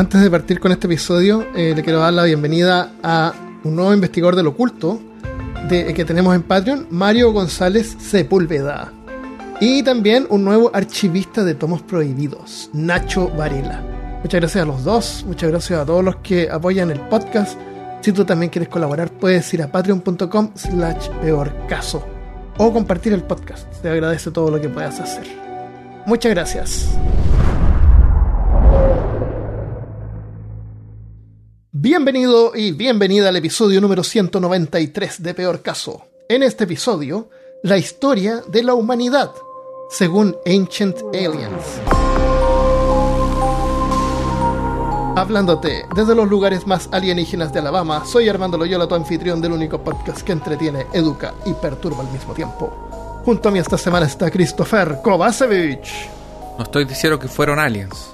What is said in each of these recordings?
Antes de partir con este episodio, eh, le quiero dar la bienvenida a un nuevo investigador del oculto de, que tenemos en Patreon, Mario González Sepúlveda. Y también un nuevo archivista de tomos prohibidos, Nacho Varela. Muchas gracias a los dos, muchas gracias a todos los que apoyan el podcast. Si tú también quieres colaborar, puedes ir a patreon.com slash peor caso o compartir el podcast. Te agradece todo lo que puedas hacer. Muchas gracias. Bienvenido y bienvenida al episodio número 193 de Peor Caso. En este episodio, la historia de la humanidad, según Ancient Aliens. Hablándote desde los lugares más alienígenas de Alabama, soy Armando Loyola, tu anfitrión del único podcast que entretiene, educa y perturba al mismo tiempo. Junto a mí esta semana está Christopher Kovacevic. No estoy diciendo que fueron aliens,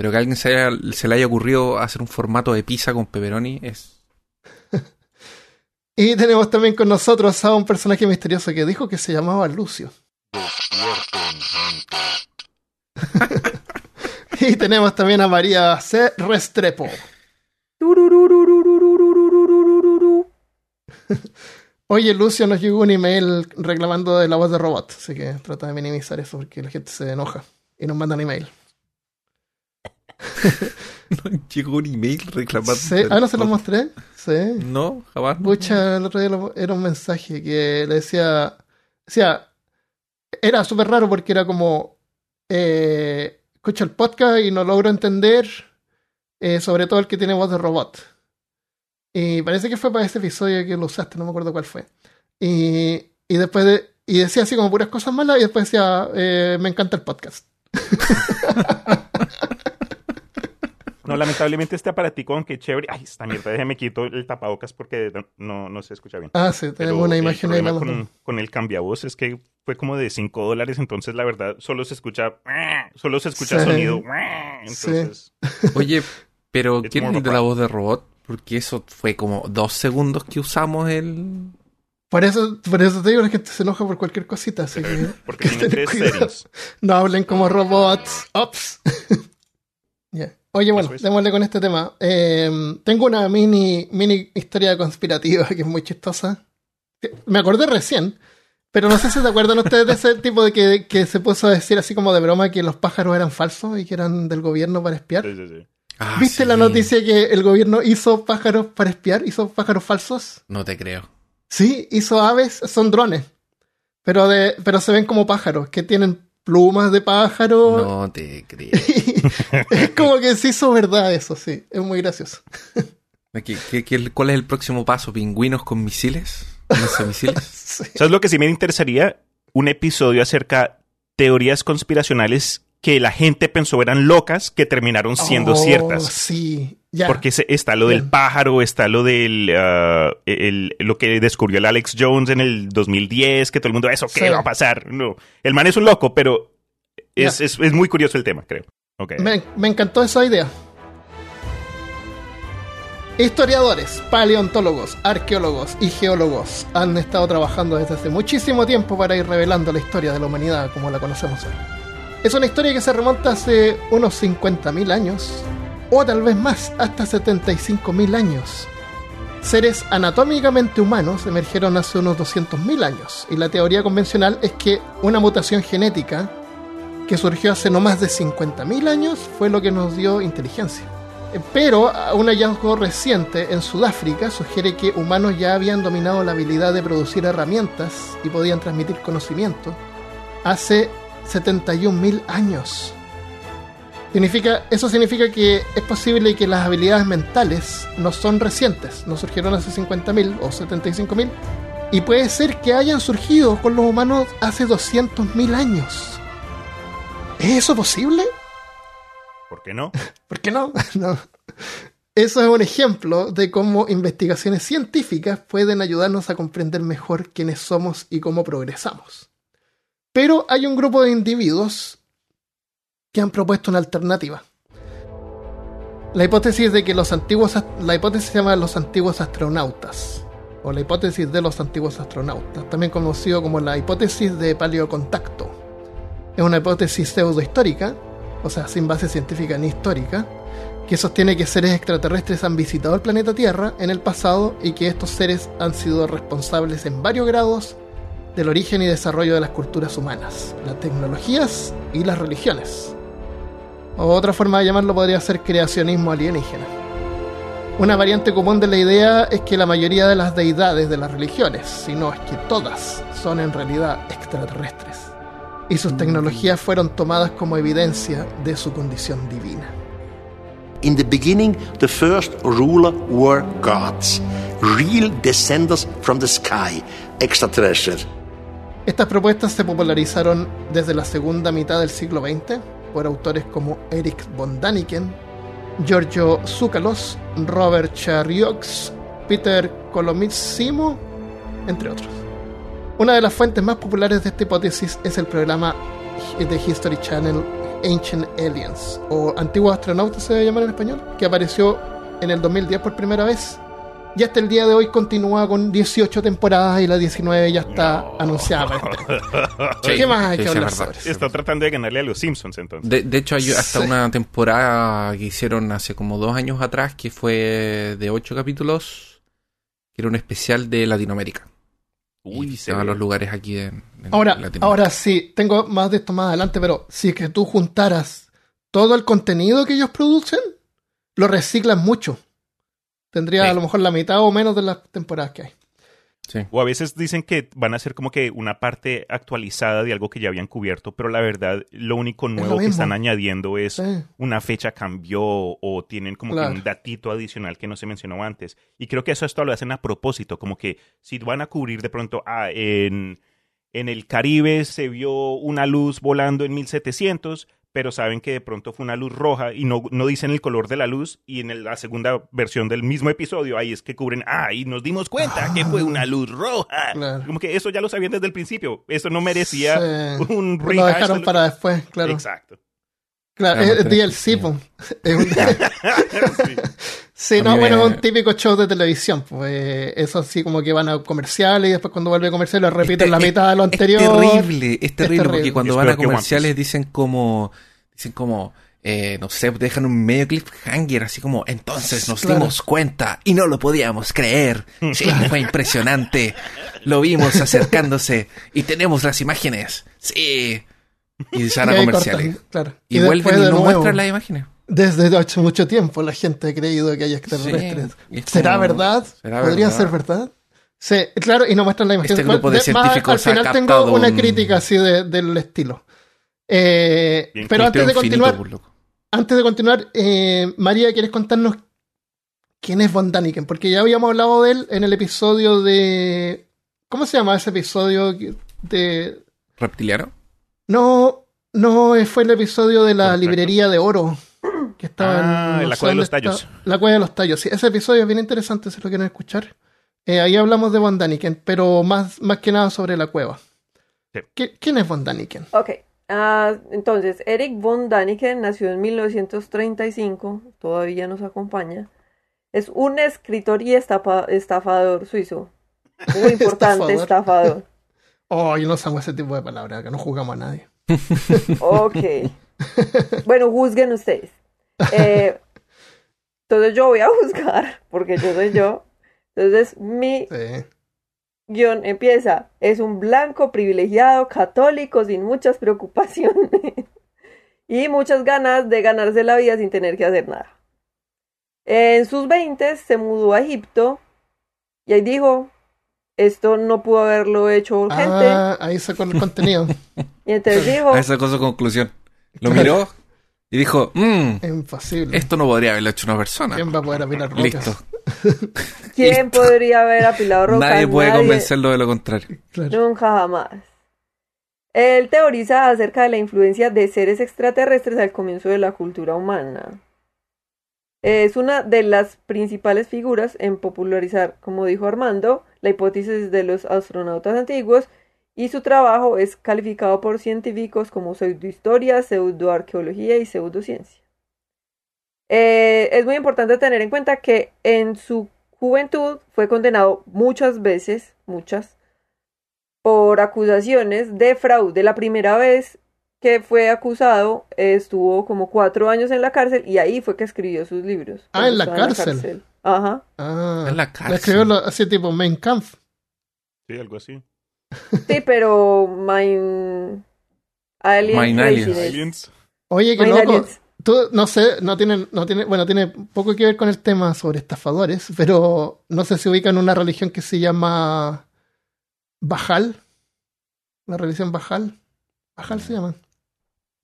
pero que a alguien se, se le haya ocurrido hacer un formato de pizza con pepperoni es... y tenemos también con nosotros a un personaje misterioso que dijo que se llamaba Lucio. Y tenemos también a María C. Restrepo. Oye, Lucio nos llegó un email reclamando de la voz de robot, así que trata de minimizar eso porque la gente se enoja y nos mandan email. ¿No llegó un email reclamando? Sí. Ah, ¿no se lo mostré? Sí. No, jamás. Pucha, el otro día era un mensaje que le decía... Decía... Era súper raro porque era como... Eh, escucho el podcast y no logro entender, eh, sobre todo el que tiene voz de robot. Y parece que fue para ese episodio que lo usaste, no me acuerdo cuál fue. Y, y después de, y decía así como puras cosas malas y después decía, eh, me encanta el podcast. No, lamentablemente este aparatico, aunque chévere. Ay, esta mierda, déjeme quito el tapabocas porque no, no se escucha bien. Ah, sí, tenemos una imagen ahí. Con, con el cambiavoz es que fue como de 5 dólares, entonces la verdad solo se escucha, solo se escucha sonido. Entonces, Oye, pero ¿quién es de la voz de robot? Porque eso fue como dos segundos que usamos el... Por eso, por eso te digo, la gente se enoja por cualquier cosita, así que... Porque tiene tres serios. No hablen como robots. Ops. Ya. Oye, bueno, démosle con este tema. Eh, tengo una mini, mini historia conspirativa que es muy chistosa. Me acordé recién, pero no sé si se acuerdan ustedes de ese tipo de que, que, se puso a decir así como de broma que los pájaros eran falsos y que eran del gobierno para espiar. Sí, sí, sí. Ah, ¿Viste sí. la noticia que el gobierno hizo pájaros para espiar? ¿Hizo pájaros falsos? No te creo. Sí, hizo aves, son drones. Pero, de, pero se ven como pájaros, que tienen plumas de pájaro. No te creo. es como que se hizo verdad eso, sí. Es muy gracioso. ¿Qué, qué, qué, cuál es el próximo paso? ¿Pingüinos con misiles? ¿Lanzamisiles? sí. ¿Sabes lo que sí me interesaría? Un episodio acerca teorías conspiracionales que la gente pensó eran locas que terminaron siendo Oh, ciertas. Sí, ya. Porque se- está lo del pájaro, está lo del uh, el- lo que descubrió el Alex Jones en el 2010, que todo el mundo, ¿eso qué Sí. va a pasar? No, el man es un loco, pero es, es, es muy curioso el tema, creo. Ok. Me, me encantó esa idea. Historiadores, paleontólogos, arqueólogos y geólogos han estado trabajando desde hace muchísimo tiempo para ir revelando la historia de la humanidad como la conocemos hoy. Es una historia que se remonta hace unos 50.000 años, o tal vez más, hasta 75.000 años. Seres anatómicamente humanos emergieron hace unos 200.000 años, y la teoría convencional es que una mutación genética que surgió hace no más de 50.000 años fue lo que nos dio inteligencia. Pero un hallazgo reciente en Sudáfrica sugiere que humanos ya habían dominado la habilidad de producir herramientas y podían transmitir conocimiento hace 71.000 años. Significa, eso significa que es posible que las habilidades mentales no son recientes, no surgieron hace 50.000 o 75.000, y puede ser que hayan surgido con los humanos hace 200.000 años. ¿Es eso posible? ¿Por qué no? ¿Por qué no? no? Eso es un ejemplo de cómo investigaciones científicas pueden ayudarnos a comprender mejor quiénes somos y cómo progresamos. Pero hay un grupo de individuos que han propuesto una alternativa. La hipótesis de que los antiguos la hipótesis se llama los antiguos astronautas o la hipótesis de los antiguos astronautas, también conocido como la hipótesis de paleocontacto. Es una hipótesis pseudohistórica, o sea, sin base científica ni histórica, que sostiene que seres extraterrestres han visitado el planeta Tierra en el pasado y que estos seres han sido responsables en varios grados del origen y desarrollo de las culturas humanas, las tecnologías y las religiones. otra forma de llamarlo podría ser creacionismo alienígena. Una variante común de la idea es que la mayoría de las deidades de las religiones, si no es que todas, son en realidad extraterrestres, y sus tecnologías fueron tomadas como evidencia de su condición divina. In the beginning, the first ruler were gods, real descendants from the sky, extraterrestrial. Estas propuestas se popularizaron desde la segunda mitad del siglo XX por autores como Eric von Daniken, Giorgio Tsoukalos, Robert Charriox, Peter Colomissimo, entre otros. Una de las fuentes más populares de esta hipótesis es el programa de History Channel Ancient Aliens, o Antiguos Astronautas se debe llamar en español, que apareció en el 2010 por primera vez. Y hasta el día de hoy continúa con 18 temporadas y la 19 ya está anunciada. ¿Qué más hay que hablar sobre Está tratando de ganarle a los Simpsons entonces. De, hecho, hay hasta una temporada que hicieron hace como dos años atrás que fue de 8 capítulos, que era un especial de Latinoamérica. Uy, se van los lugares aquí en, ahora, ahora sí, tengo más de esto más adelante, pero si es que tú juntaras todo el contenido que ellos producen, lo reciclan mucho. Tendría a lo mejor la mitad o menos de las temporadas que hay. O a veces dicen que van a ser como que una parte actualizada de algo que ya habían cubierto, pero la verdad lo único nuevo que están añadiendo es una fecha cambió o tienen como que un datito adicional que no se mencionó antes. Y creo que eso esto lo hacen a propósito, como que si van a cubrir de pronto, ah, en, en el Caribe se vio una luz volando en 1700, pero saben que de pronto fue una luz roja y no, no dicen el color de la luz y en la segunda versión del mismo episodio ahí es que cubren, ah, y nos dimos cuenta que fue una luz roja. Como que eso ya lo sabían desde el principio, eso no merecía un rehash. Lo dejaron para después, claro. Exacto. Claro, es DLC, sí. no, bueno, es un típico show de televisión. Pues eso así como que van a comerciales y después cuando vuelve a comerciales repiten la mitad de lo anterior. Es terrible, es terrible, porque cuando van a comerciales dicen como, dicen como, eh, no sé, dejan un medio cliffhanger así como, entonces nos dimos cuenta y no lo podíamos creer. Sí, fue impresionante. Lo vimos acercándose y tenemos las imágenes. Sí. Y se van a comerciales. claro. Y, vuelven y no muestran las imágenes. Desde hace mucho tiempo la gente ha creído que hay extraterrestres. ¿Será verdad? ¿Podría ser verdad? Sí, claro, y no muestran la imagen. Este grupo de científicos Al final tengo una crítica así del estilo. Eh, pero antes de continuar, antes de continuar, eh, María, ¿quieres contarnos quién es Von Daniken? Porque ya habíamos hablado de él en el episodio de... ¿Cómo se llama ese episodio de... ¿Reptiliano? No, no, fue el episodio de la librería de oro. Que estaba ah, en, la cueva de los tallos. la cueva de los tallos, sí. Ese episodio es bien interesante si lo quieren escuchar. Eh, ahí hablamos de Von Daniken, pero más, más que nada sobre la cueva. ¿Quién es Von Daniken? Ok. Ah, entonces, Eric Von Daniken nació en 1935, todavía nos acompaña. Es un escritor y estafador suizo. Muy importante, estafador. Oh, yo no usamos ese tipo de palabras, que no juzgamos a nadie. ok. Bueno, juzguen ustedes. Eh, entonces yo voy a juzgar, porque yo soy yo. Entonces mi guion empieza. Es un blanco privilegiado, católico, sin muchas preocupaciones. y muchas ganas de ganarse la vida sin tener que hacer nada. En sus 20 se mudó a Egipto y ahí dijo, esto no pudo haberlo hecho gente. Ah, ahí sacó el contenido. y entonces dijo. Ahí sacó su conclusión. Lo miró y dijo: mmm, Imposible. Esto no podría haberlo hecho una persona. ¿Quién va a poder apilar rocas? Listo. ¿Quién podría haber apilado rocas? Nadie puede convencerlo de lo contrario. Nunca jamás. Él teoriza acerca de la influencia de seres extraterrestres al comienzo de la cultura humana. Es una de las principales figuras en popularizar, como dijo Armando, la hipótesis de los astronautas antiguos y su trabajo es calificado por científicos como pseudohistoria, pseudoarqueología y pseudociencia. Eh, es muy importante tener en cuenta que en su juventud fue condenado muchas veces, muchas, por acusaciones de fraude. La primera vez que fue acusado estuvo como cuatro años en la cárcel y ahí fue que escribió sus libros. Ah, en la cárcel. Ajá. Ah, en la cárcel. Escribió así tipo Main Kampf. Sí, algo así. Sí, pero Main... Aliens. Oye, qué loco. Tú, no sé, no tiene, no tiene, bueno, tiene poco que ver con el tema sobre estafadores, pero no sé si ubican una religión que se llama Bajal. La religión Bajal. Bajal se llama.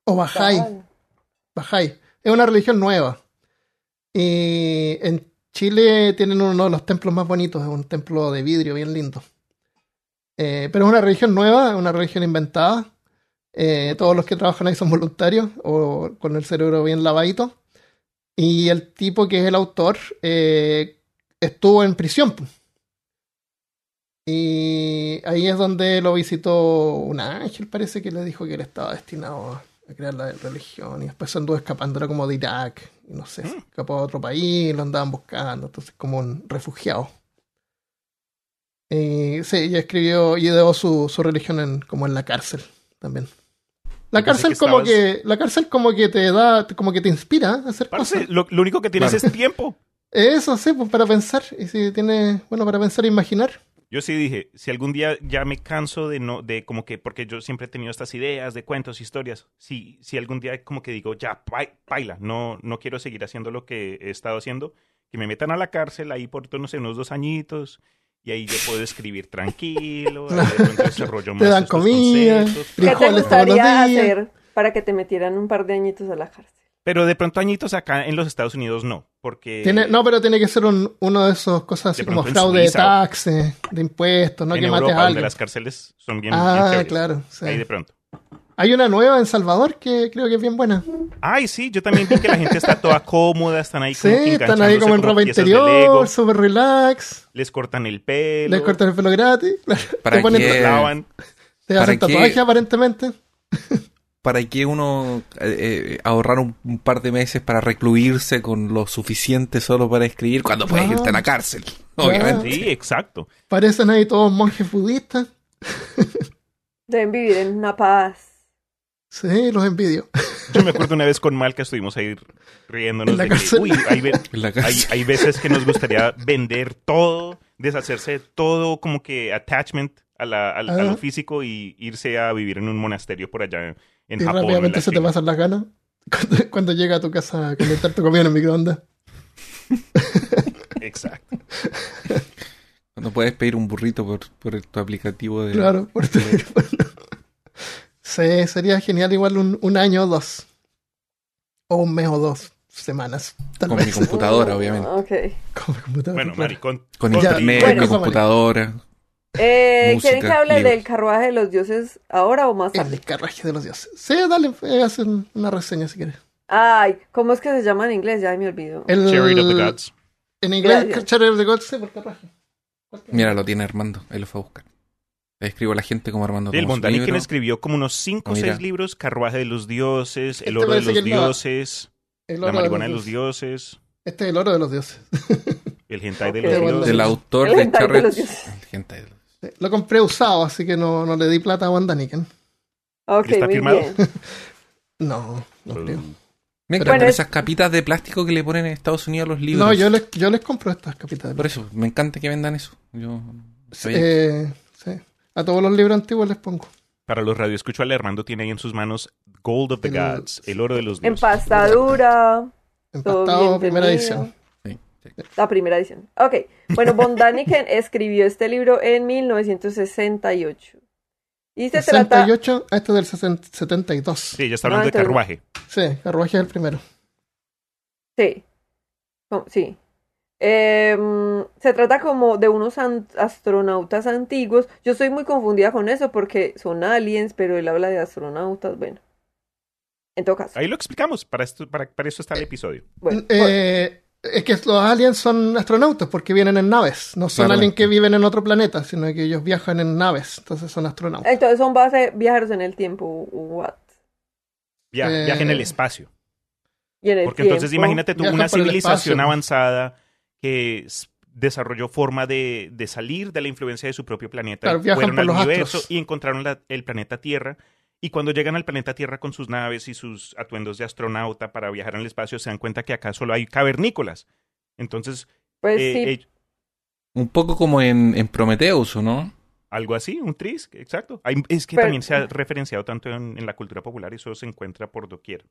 O Bajay. Bajay. Es una religión nueva. Y en Chile tienen uno de los templos más bonitos, es un templo de vidrio bien lindo. Eh, pero es una religión nueva, es una religión inventada. Eh, todos los que trabajan ahí son voluntarios o con el cerebro bien lavadito. Y el tipo que es el autor eh, estuvo en prisión. Y ahí es donde lo visitó un ángel, parece que le dijo que él estaba destinado a crear la religión. Y después anduvo escapando, era como de Irak, y no sé, mm. escapó a otro país, lo andaban buscando, entonces como un refugiado. Y sí, y escribió y ideó su, su religión en, como en la cárcel también. La cárcel como que la cárcel como que te da como que te inspira a hacer cosas. Lo, único que tienes es tiempo. Eso sí, pues para pensar y si tiene bueno para pensar e imaginar. Yo sí dije, si algún día ya me canso de no de como que porque yo siempre he tenido estas ideas de cuentos, historias. Si si algún día como que digo, ya baila, no no quiero seguir haciendo lo que he estado haciendo, que me metan a la cárcel ahí por no sé, unos dos añitos y ahí yo puedo escribir tranquilo, te dan comida, frijoles ¿Qué te gustaría hacer para que te metieran un par de añitos a la cárcel? Pero de pronto añitos acá en los Estados Unidos no, porque... Tiene, no, pero tiene que ser uno de esos cosas así como fraude de taxes, de impuestos, no que mates a alguien. las cárceles son bien Ah, claro. Ahí de pronto. Hay una nueva en Salvador que creo que es bien buena. Ay, sí, yo también vi que la gente está toda cómoda, están ahí como Sí, están ahí como en ropa interior, súper relax. Les cortan el pelo. Les cortan el pelo gratis. ¿Para te ponen Te lavan. Te hacen tatuaje aparentemente. ¿Para qué uno eh, eh, ahorrar un, par de meses para recluirse con lo suficiente solo para escribir cuando puedes irte a la cárcel? Obviamente. Sí, exacto. Parecen ahí todos monjes budistas. Deben vivir en una paz. Sí, los envidio. Yo me acuerdo una vez con Malca estuvimos ahí riéndonos de que, uy, hay, veces que nos gustaría vender todo, deshacerse de todo como que attachment a, la, lo físico y irse a vivir en un monasterio por allá en y Japón. rápidamente se te pasan las ganas cuando, llega a tu casa a calentar tu comida en el microondas. Exacto. Cuando puedes pedir un burrito por, por tu aplicativo de... Claro, por teléfono. Sí, sería genial igual un, año o dos. O un mes o dos semanas. con mi computadora, obviamente. Con mi computadora. Bueno, maricón. Con, internet, mi computadora. Eh, ¿Quieren que hable del carruaje de los dioses ahora o más tarde? El carruaje de los dioses. Sí, dale, eh, hacen una reseña si quieres. Ay, ¿cómo es que se llama en inglés? Ya me olvido. El... Chariot of the Gods. En inglés, Chariot of the Gods, sí, por carruaje. Mira, lo tiene Armando, él lo fue a buscar. Escribo a la gente como Armando El Mondaniken escribió como unos 5 o 6 libros: Carruaje de los Dioses, El Oro de los Dioses, La Marihuana de los Dioses. Este es el Oro de los Dioses. el Hentai de los Dioses. El autor de Charret. Lo compré usado, así que no, no le di plata a Mondaniken. Okay, ¿Está firmado? no, no creo. Me encantan esas capitas de plástico que le ponen en Estados Unidos a los libros. No, yo les, yo les compro estas capitas de plástico. Por eso, me encanta que vendan eso. Yo, eh, a todos los libros antiguos les pongo. Para los radioescuchos, Armando tiene ahí en sus manos Gold of the Gods, el oro de los dioses. Empastadura. Empastado, primera edición. La primera edición. Ok. Bueno, von Daniken escribió este libro en 1968. Y se 68, trata... este es del 72. Sí, ya está hablando de carruaje. Sí, carruaje es el primero. Sí. Sí. Em, se trata como de unos astronautas antiguos. Yo estoy muy confundida con eso porque son aliens, pero él habla de astronautas. Bueno, en todo caso. Ahí lo explicamos. Para, esto, para, para eso está el episodio. Eh, es que los aliens son astronautas porque vienen en naves. No son aliens que viven en otro planeta, sino que ellos viajan en naves. Entonces son astronautas. Entonces son base viajeros en el tiempo. What? viajan en el espacio. Y en el porque entonces imagínate tú una civilización avanzada que desarrolló forma de, de, salir de la influencia de su propio planeta, fueron al universo y encontraron el planeta Tierra Y cuando llegan al planeta Tierra con sus naves y sus atuendos de astronauta para viajar en el espacio, se dan cuenta que acá solo hay cavernícolas. Entonces, pues eh, sí. un poco como en, en Prometheus, ¿no? Algo así, un tris, exacto. es que también se ha referenciado tanto en, en, la cultura popular y eso se encuentra por doquier.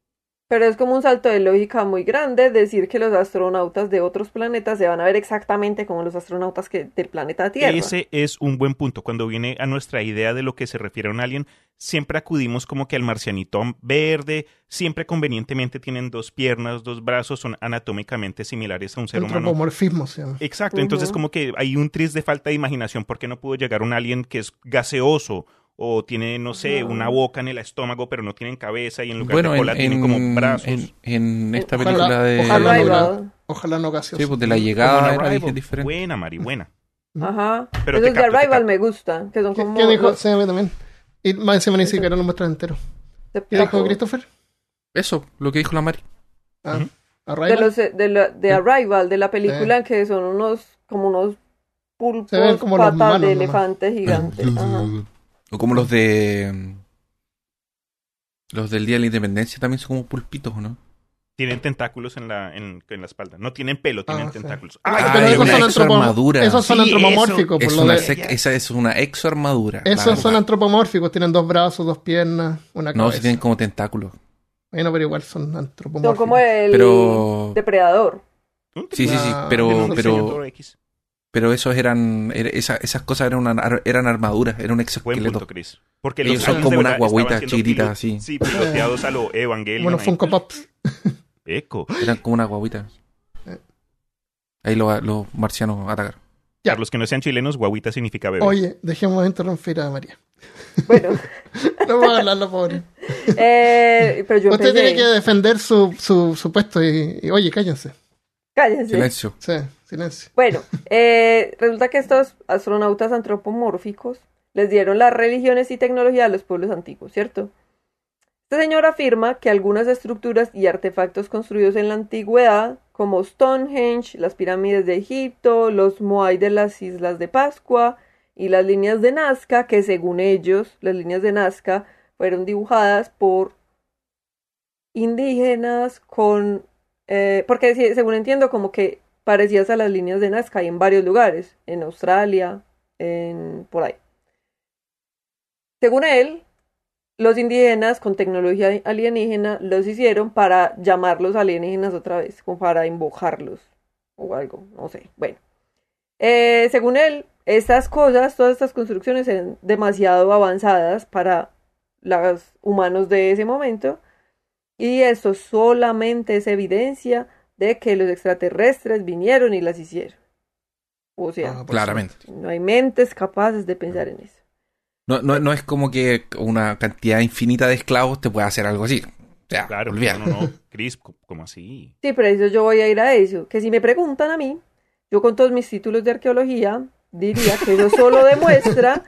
Pero es como un salto de lógica muy grande decir que los astronautas de otros planetas se van a ver exactamente como los astronautas que del planeta Tierra. Ese es un buen punto. Cuando viene a nuestra idea de lo que se refiere a un alien, siempre acudimos como que al marcianito verde, siempre convenientemente tienen dos piernas, dos brazos, son anatómicamente similares a un ser humano. Antropomorfismo, sí. Exacto, entonces como que hay un tris de falta de imaginación porque no pudo llegar un alien que es gaseoso o tiene, no sé, una boca en el estómago, pero no tienen cabeza y en lugar de cola tienen como brazos. En, esta película de... Ojalá, no, ojalá no gaseoso. Sí, pues de la llegada era diferente. Buena, Mari, buena. Ajá. Pero Esos de Arrival me gusta. Que son como ¿Qué, dijo? Sí, a mí también. Y más encima ni siquiera lo muestran entero. ¿Qué dijo Christopher? Eso, lo que dijo la Mari. Ah, Arrival. De, los, de, la, de Arrival, de la película, que son unos, como unos pulpos, como patas de elefante gigante. Ajá. O como los de. Los del Día de la Independencia también son como pulpitos, ¿o no? Tienen tentáculos en la, en, en la espalda. No tienen pelo, tienen ah, tentáculos. Ah, pero esos son, exoarmadura. esos son antropomórficos. es una esa es una exoarmadura. Esos son antropomórficos. Tienen dos brazos, dos piernas, una cabeza. No, si tienen como tentáculos. Bueno, pero igual son antropomórficos. Son como el depredador. Sí, sí, sí. Pero, pero, pero esos eran, esas cosas eran, una, eran armaduras, era un exoesqueleto. Chris. Porque Ellos son como una guaguita chiquitita así. Sí, piloteados a lo Evangelion. Bueno, Funko Pops. Eco. Eran como una guaguita. Ahí los, los marcianos atacaron. Ya. Para los que no sean chilenos, guaguita significa bebé. Oye, dejemos de interrumpir a María. Bueno. no voy a hablar la pobre. Eh, pero yo Usted tiene que defender su, su, su puesto y, y, oye, cállense. Cállense. Silencio. Sí. Bueno, eh, resulta que estos astronautas antropomórficos les dieron las religiones y tecnología a los pueblos antiguos, ¿cierto? Este señor afirma que algunas estructuras y artefactos construidos en la antigüedad, como Stonehenge, las pirámides de Egipto, los Moai de las Islas de Pascua y las líneas de Nazca, que según ellos, las líneas de Nazca fueron dibujadas por indígenas con... Eh, porque según entiendo, como que parecidas a las líneas de Nazca en varios lugares, en Australia, en por ahí. Según él, los indígenas con tecnología alienígena los hicieron para llamarlos alienígenas otra vez, como para invocarlos o algo, no sé. Bueno, eh, según él, estas cosas, todas estas construcciones eran demasiado avanzadas para los humanos de ese momento y eso solamente es evidencia de que los extraterrestres vinieron y las hicieron. O sea, ah, claramente. No hay mentes capaces de pensar en eso. No, no, no es como que una cantidad infinita de esclavos te pueda hacer algo así. Ya, claro, no, no, no. Chris, ¿cómo así? Sí, pero eso yo voy a ir a eso. Que si me preguntan a mí, yo con todos mis títulos de arqueología, diría que eso solo demuestra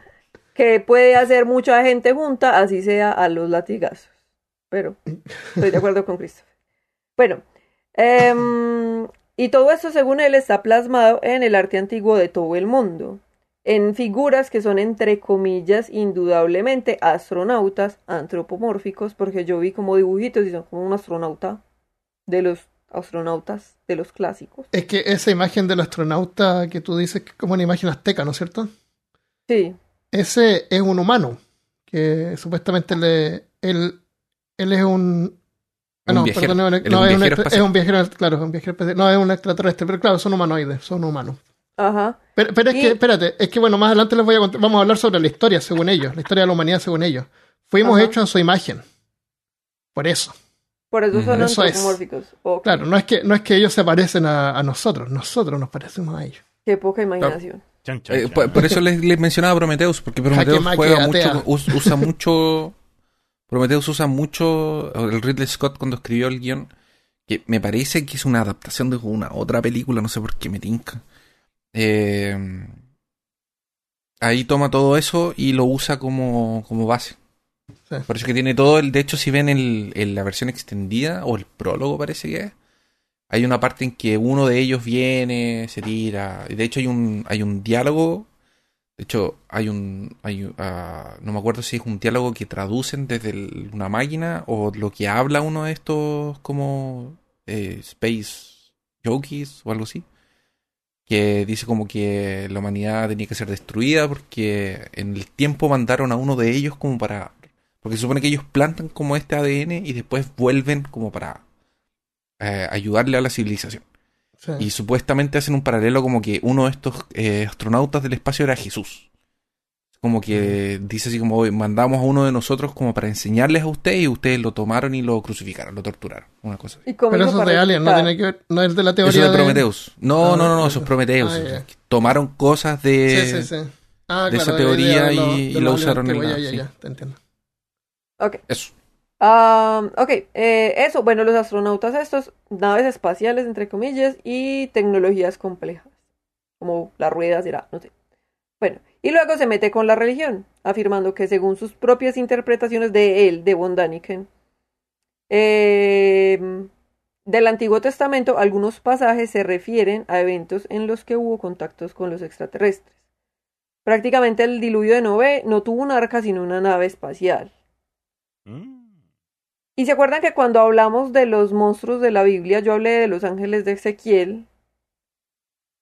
que puede hacer mucha gente junta, así sea a los latigazos. Pero estoy de acuerdo con Christopher. Bueno, Em, y todo eso, según él, está plasmado en el arte antiguo de todo el mundo, en figuras que son, entre comillas, indudablemente astronautas antropomórficos, porque yo vi como dibujitos y son como un astronauta de los astronautas de los clásicos. Es que esa imagen del astronauta que tú dices que es como una imagen azteca, ¿no es cierto? Sí. Ese es un humano, que supuestamente le, él, él es un, Ah, no, perdón, no, es, un es, un viajero, claro, un viajero no es un extraterrestre, pero claro, son humanoides, son humanos. Ajá. Pero, pero es que, espérate, es que bueno, más adelante les voy a contar, vamos a hablar sobre la historia según ellos, la historia de la humanidad según ellos. Fuimos hechos en su imagen. Por eso. Por eso son antropomórficos. Claro, no es que no es que ellos se parecen a, a, nosotros, nosotros nos parecemos a ellos. Qué poca imaginación. Eh, por, eso les, les, mencionaba Prometheus, porque Prometheus juega mucho, usa mucho Prometheus usa mucho el Ridley Scott cuando escribió el guion, que me parece que es una adaptación de una otra película, no sé por qué me tinca. Eh, ahí toma todo eso y lo usa como, como base. Por eso que tiene todo el. De hecho, si ven el, la versión extendida, o el prólogo parece que es, hay una parte en que uno de ellos viene, se tira. Y de hecho, hay un, hay un diálogo De hecho, hay un. Hay, ah, no me acuerdo si es un diálogo que traducen desde una máquina o lo que habla uno de estos como eh, Space Yogis o algo así. Que dice como que la humanidad tenía que ser destruida porque en el tiempo mandaron a uno de ellos como para. Porque se supone que ellos plantan como este ADN y después vuelven como para eh, ayudarle a la civilización. Y supuestamente hacen un paralelo como que uno de estos eh, astronautas del espacio era Jesús. Como que dice así como mandamos a uno de nosotros como para enseñarles a ustedes y ustedes lo tomaron y lo crucificaron, lo torturaron. Una cosa así. Pero eso es de Alien, no tiene que ver, no es de la teoría eso de, Prometheus. No, no, no, no, eso es Prometheus. Ah, tomaron cosas de, ah, de esa teoría y, lo, usaron en la... Ya, ya, te entiendo. Ok. Eso ok, eh, eso, bueno, los astronautas estos, naves espaciales, entre comillas, y tecnologías complejas, como las ruedas, era, no sé. Bueno, y luego se mete con la religión, afirmando que según sus propias interpretaciones de él, de von Daniken, em, del Antiguo Testamento, algunos pasajes se refieren a eventos en los que hubo contactos con los extraterrestres. Prácticamente el diluvio de Noé no tuvo un arca, sino una nave espacial. Mm. Y se acuerdan que cuando hablamos de los monstruos de la Biblia, yo hablé de los ángeles de Ezequiel.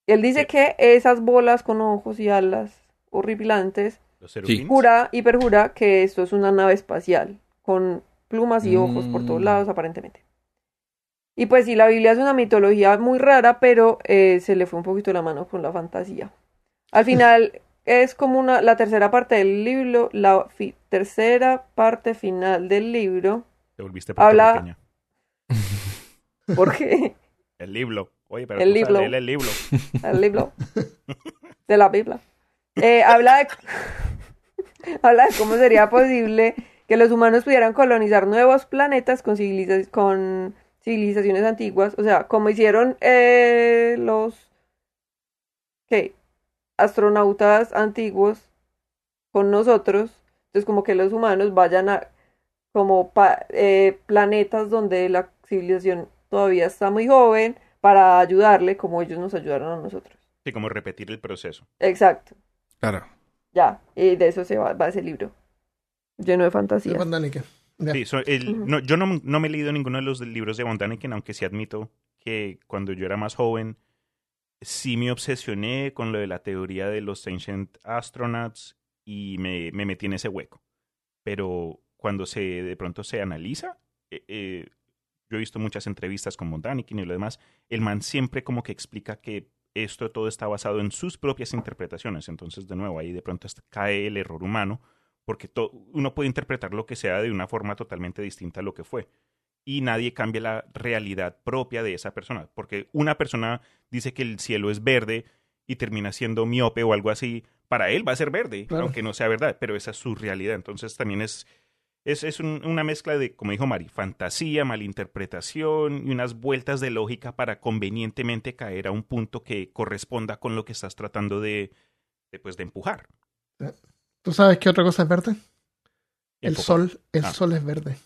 Él dice que esas bolas con ojos y alas horripilantes, jura y perjura que esto es una nave espacial, con plumas y ojos por todos mm. lados aparentemente. Y pues sí, la Biblia es una mitología muy rara, pero eh, se le fue un poquito la mano con la fantasía. Al final es como una, la tercera parte del libro, la tercera parte final del libro te volviste Habla... ¿Por qué? El libro. Oye, pero el libro. el libro. El libro. De la Biblia. Eh, habla de... habla de cómo sería posible que los humanos pudieran colonizar nuevos planetas con, con civilizaciones antiguas. O sea, como hicieron eh, los ¿qué? astronautas antiguos con nosotros. Entonces, como que los humanos vayan a como eh, planetas donde la civilización todavía está muy joven para ayudarle como ellos nos ayudaron a nosotros. Sí, como repetir el proceso. Exacto. Claro. Ya, y de eso se va, ese libro. Lleno de fantasía. Sí, no, yo no, no, me he leído ninguno de los libros de Von aunque sí admito que cuando yo era más joven sí me obsesioné con lo de la teoría de los Ancient Astronauts y me, me metí en ese hueco. Pero cuando se de pronto se analiza, eh, eh, yo he visto muchas entrevistas con Montanikin y lo demás, el man siempre como que explica que esto todo está basado en sus propias interpretaciones. Entonces, de nuevo, ahí de pronto cae el error humano, porque uno puede interpretar lo que sea de una forma totalmente distinta a lo que fue. Y nadie cambia la realidad propia de esa persona. Porque una persona dice que el cielo es verde y termina siendo miope o algo así. Para él va a ser verde, aunque no sea verdad, pero esa es su realidad. Entonces también es es, una mezcla de, como dijo Mari, fantasía, malinterpretación y unas vueltas de lógica para convenientemente caer a un punto que corresponda con lo que estás tratando de, de, pues, de empujar. ¿Tú sabes qué otra cosa es verde? El, sol, el ah. sol es verde.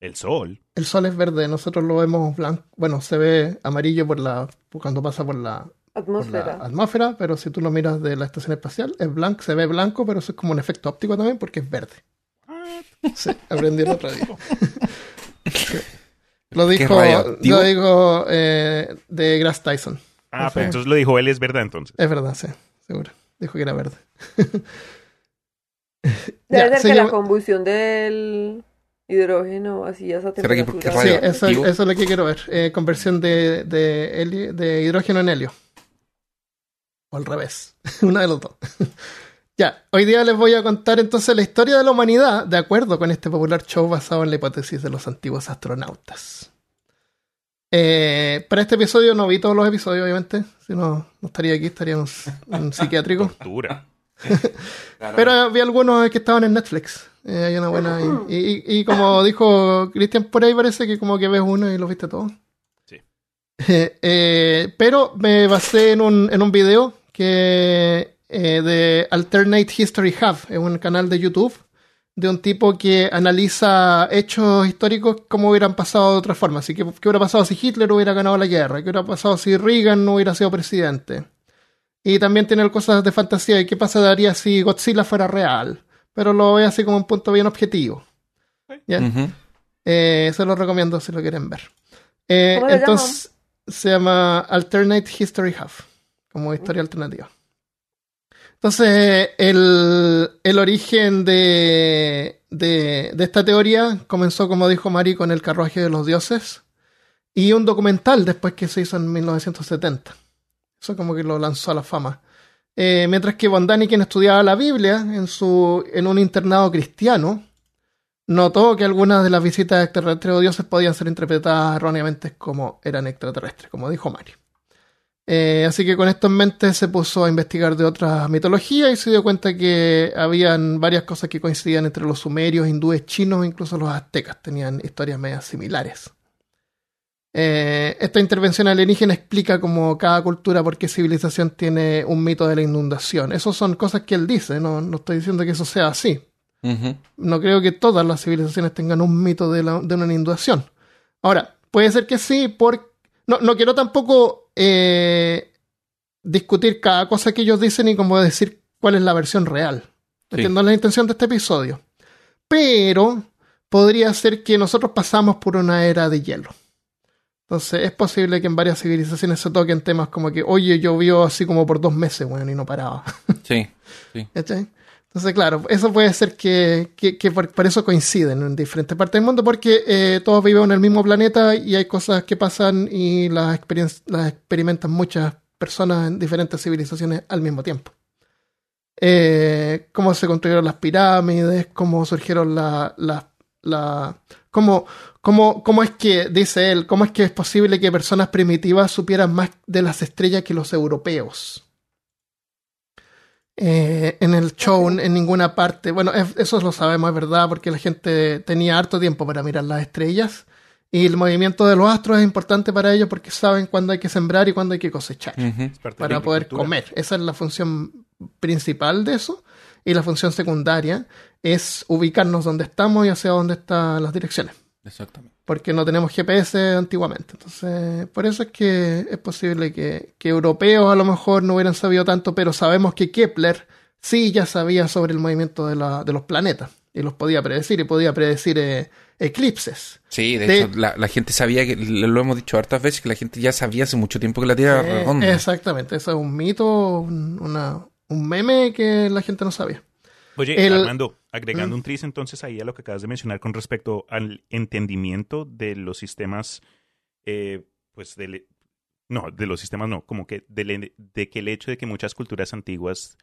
El sol. El sol es verde, nosotros lo vemos blanco, bueno, se ve amarillo por la cuando pasa por la atmósfera. atmósfera, pero si tú lo miras de la estación espacial, es blanco, se ve blanco, pero eso es como un efecto óptico también porque es verde. Sí, aprendí el otro día. Lo dijo, lo dijo eh, de Grass Tyson. Ah, pero entonces lo dijo él, es verdad entonces. Es verdad, sí, seguro. Dijo que era verde. Debe ser que la combustión del hidrógeno así esa temperatura. sí, eso, eso, es lo que quiero ver. Eh, conversión de, de, de hidrógeno en helio. O al revés. Una de los dos. Ya, hoy día les voy a contar entonces la historia de la humanidad de acuerdo con este popular show basado en la hipótesis de los antiguos astronautas. Eh, para este episodio no vi todos los episodios, obviamente. Si no, no estaría aquí, estaría en un, psiquiátrico. Pero vi algunos que estaban en Netflix. Eh, hay una buena. Y, como dijo Cristian, por ahí parece que como que ves uno y lo viste todo. Sí. Eh, pero me basé en un, en un video que eh, de Alternate History Hub, es un canal de YouTube de un tipo que analiza hechos históricos como hubieran pasado de otra forma. Así que, ¿qué hubiera pasado si Hitler hubiera ganado la guerra? ¿Qué hubiera pasado si Reagan no hubiera sido presidente? Y también tiene cosas de fantasía y qué pasaría si Godzilla fuera real. Pero lo ve así como un punto bien objetivo. ¿Ya? Eh, se lo recomiendo si lo quieren ver. Eh, entonces se llama Alternate History Half, como historia alternativa. Entonces, el, el origen de, de, esta teoría comenzó, como dijo Mari, con el carruaje de los dioses y un documental después que se hizo en 1970. Eso como que lo lanzó a la fama. Eh, mientras que Bondani, quien estudiaba la Biblia en, su, en un internado cristiano, notó que algunas de las visitas extraterrestres o dioses podían ser interpretadas erróneamente como eran extraterrestres, como dijo Mario. Eh, así que con esto en mente se puso a investigar de otras mitologías y se dio cuenta que habían varias cosas que coincidían entre los sumerios, hindúes, chinos e incluso los aztecas. Tenían historias medias similares. Eh, esta intervención alienígena explica cómo cada cultura, por qué civilización tiene un mito de la inundación. Esas son cosas que él dice, no, no estoy diciendo que eso sea así. No creo que todas las civilizaciones tengan un mito de, una inundación. Ahora, puede ser que sí, por... no, no quiero tampoco eh, discutir cada cosa que ellos dicen y como decir cuál es la versión real. Entiendo la intención de este episodio. Pero podría ser que nosotros pasamos por una era de hielo. Entonces es posible que en varias civilizaciones se toquen temas como que, oye, llovió así como por dos meses, bueno, y no paraba. Sí, sí. Entonces, claro, eso puede ser que, que, por, eso coinciden en diferentes partes del mundo, porque eh, todos vivimos en el mismo planeta y hay cosas que pasan y las, las experimentan muchas personas en diferentes civilizaciones al mismo tiempo. Eh, cómo se construyeron las pirámides, cómo surgieron las... La, la, cómo, cómo, cómo es que, dice él, cómo es que es posible que personas primitivas supieran más de las estrellas que los europeos. Eh, en el show en ninguna parte. Bueno, eso lo sabemos, es verdad, porque la gente tenía harto tiempo para mirar las estrellas. Y el movimiento de los astros es importante para ellos porque saben cuándo hay que sembrar y cuándo hay que cosechar. Para poder comer. Esa es la función principal de eso. Y la función secundaria es ubicarnos donde estamos y hacia dónde están las direcciones. Exactamente. Porque no tenemos GPS antiguamente. Entonces, por eso es que es posible que, europeos a lo mejor no hubieran sabido tanto, pero sabemos que Kepler sí ya sabía sobre el movimiento de, la, de los planetas. Y los podía predecir, y podía predecir eh, eclipses. Sí, de, hecho, la, gente sabía, que lo hemos dicho hartas veces, que la gente ya sabía hace mucho tiempo que la Tierra era redonda. Exactamente, eso es un mito, un meme que la gente no sabía. Oye, Armando, agregando ¿Mm? un tris entonces ahí a lo que acabas de mencionar con respecto al entendimiento de los sistemas, eh, pues de, no, de los sistemas no, como que de, de, que el hecho de que muchas culturas antiguas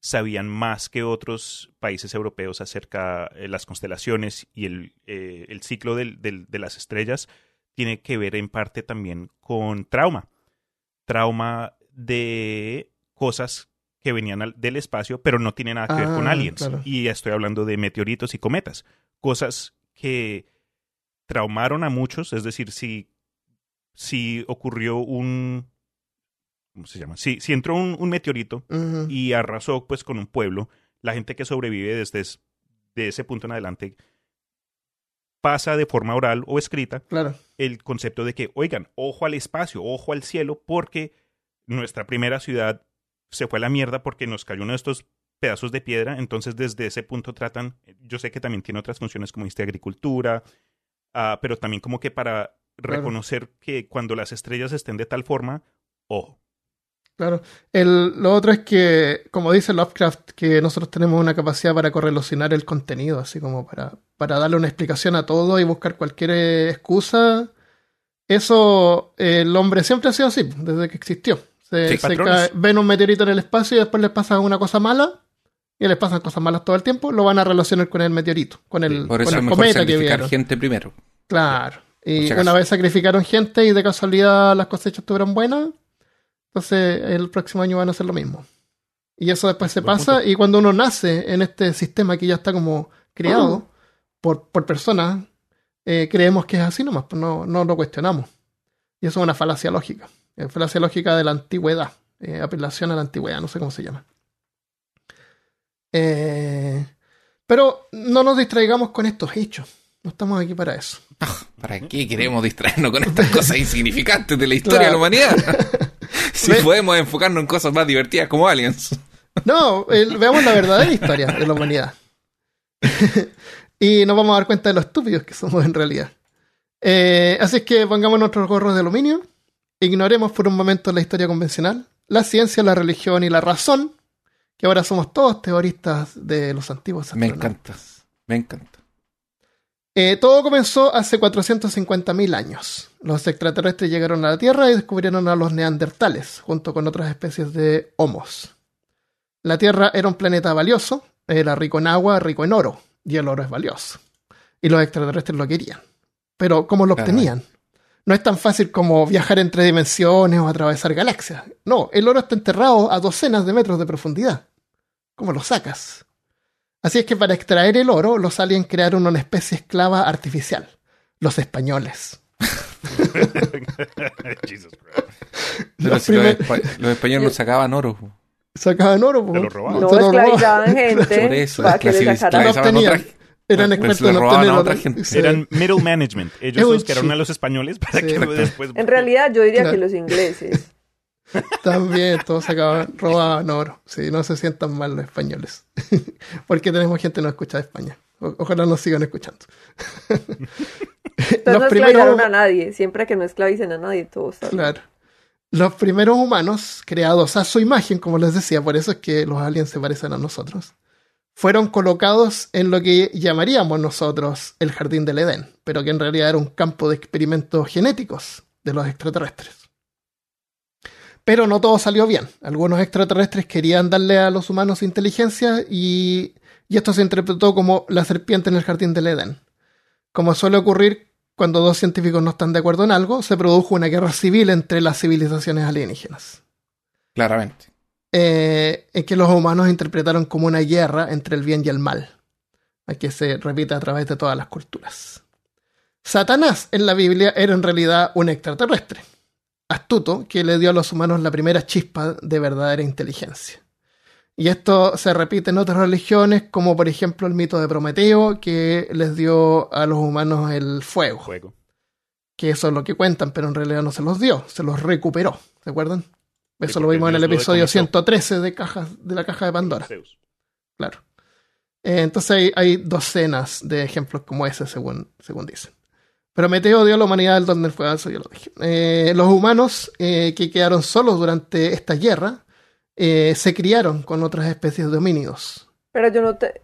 sabían más que otros países europeos acerca de las constelaciones y el, eh, el ciclo del, del, de las estrellas tiene que ver en parte también con trauma. Trauma de cosas que venían del espacio, pero no tiene nada que ver con ah, aliens. Y estoy hablando de meteoritos y cometas. Cosas que traumaron a muchos, es decir, si, si ocurrió un... ¿Cómo se llama? Si, si entró un, meteorito y arrasó pues con un pueblo, la gente que sobrevive desde de ese punto en adelante pasa de forma oral o escrita claro. el concepto de que, oigan, ojo al espacio, ojo al cielo, porque nuestra primera ciudad se fue a la mierda porque nos cayó uno de estos pedazos de piedra. Entonces, desde ese punto tratan, yo sé que también tiene otras funciones como de agricultura, uh, pero también como que para reconocer que cuando las estrellas estén de tal forma, ojo. Claro. El, lo otro es que, como dice Lovecraft, que nosotros tenemos una capacidad para correlacionar el contenido, así como para, para darle una explicación a todo y buscar cualquier excusa. Eso, el hombre siempre ha sido así, desde que existió. Se, ven un meteorito en el espacio y después les pasa una cosa mala y les pasan cosas malas todo el tiempo, lo van a relacionar con el meteorito, con el, Por eso cometa que vieron. gente primero. Claro. Y una vez sacrificaron gente y de casualidad las cosechas estuvieron buenas, entonces el próximo año van a hacer lo mismo. Y eso después se pasa y cuando uno nace en este sistema que ya está como creado por, por personas, eh, creemos que es así nomás, pues no, no lo cuestionamos. Y eso es una falacia lógica. Eh, falacia lógica de la antigüedad, eh, apelación a la antigüedad, no sé cómo se llama. Eh, pero no nos distraigamos con estos hechos. No estamos aquí para eso. ¿Para qué queremos distraernos con estas cosas insignificantes de la historia de la humanidad? si podemos enfocarnos en cosas más divertidas como aliens. No, veamos la verdadera historia de la humanidad. y nos vamos a dar cuenta de lo estúpidos que somos en realidad. Eh, así es que pongamos nuestros gorros de aluminio, ignoremos por un momento la historia convencional, la ciencia, la religión y la razón, que ahora somos todos teoristas de los antiguos Me encanta, me encanta. Eh, todo comenzó hace 450.000 años. Los extraterrestres llegaron a la Tierra y descubrieron a los neandertales, junto con otras especies de homos. La Tierra era un planeta valioso, era rico en agua, rico en oro, y el oro es valioso. Y los extraterrestres lo querían. Pero ¿cómo lo obtenían? No es tan fácil como viajar entre dimensiones o atravesar galaxias. No, el oro está enterrado a docenas de metros de profundidad. ¿Cómo lo sacas? Así es que para extraer el oro, los aliens crearon una especie esclava artificial. Los españoles. los, españoles no sacaban oro. Sacaban oro. Se lo robaban. No, esclavizaban gente. Por eso, para que les sacaran. Eran expertos en obtener otra gente. Eran middle management. Ellos los que eran a los españoles para que después. En realidad, yo diría que los ingleses. También todos sacaban, robaban oro. Sí, no se sientan mal los españoles. Porque tenemos gente que no escucha de España. ojalá nos sigan escuchando. los no primeros... a nadie. Siempre que no esclavicen a nadie, todos Claro. Los primeros humanos, creados a su imagen, como les decía, por eso es que los aliens se parecen a nosotros fueron colocados en lo que llamaríamos nosotros el jardín del Edén, pero que en realidad era un campo de experimentos genéticos de los extraterrestres. Pero no todo salió bien. Algunos extraterrestres querían darle a los humanos inteligencia y, esto se interpretó como la serpiente en el jardín del Edén. Como suele ocurrir cuando dos científicos no están de acuerdo en algo, se produjo una guerra civil entre las civilizaciones alienígenas. Claramente eh, es que los humanos interpretaron como una guerra entre el bien y el mal, que se repite a través de todas las culturas. Satanás en la Biblia era en realidad un extraterrestre, astuto, que le dio a los humanos la primera chispa de verdadera inteligencia. Y esto se repite en otras religiones, como por ejemplo el mito de Prometeo, que les dio a los humanos el fuego. fuego. Que eso es lo que cuentan, pero en realidad no se los dio, se los recuperó. ¿Se acuerdan? Eso lo vimos en el episodio 113 de, cajas, de la caja de Pandora. Claro. Eh, entonces hay, docenas de ejemplos como ese, según, según dicen. Prometeo dio a la humanidad el don del fuego, eso ya lo dije. Eh, los humanos eh, que quedaron solos durante esta guerra se criaron con otras especies de homínidos. Pero yo no te...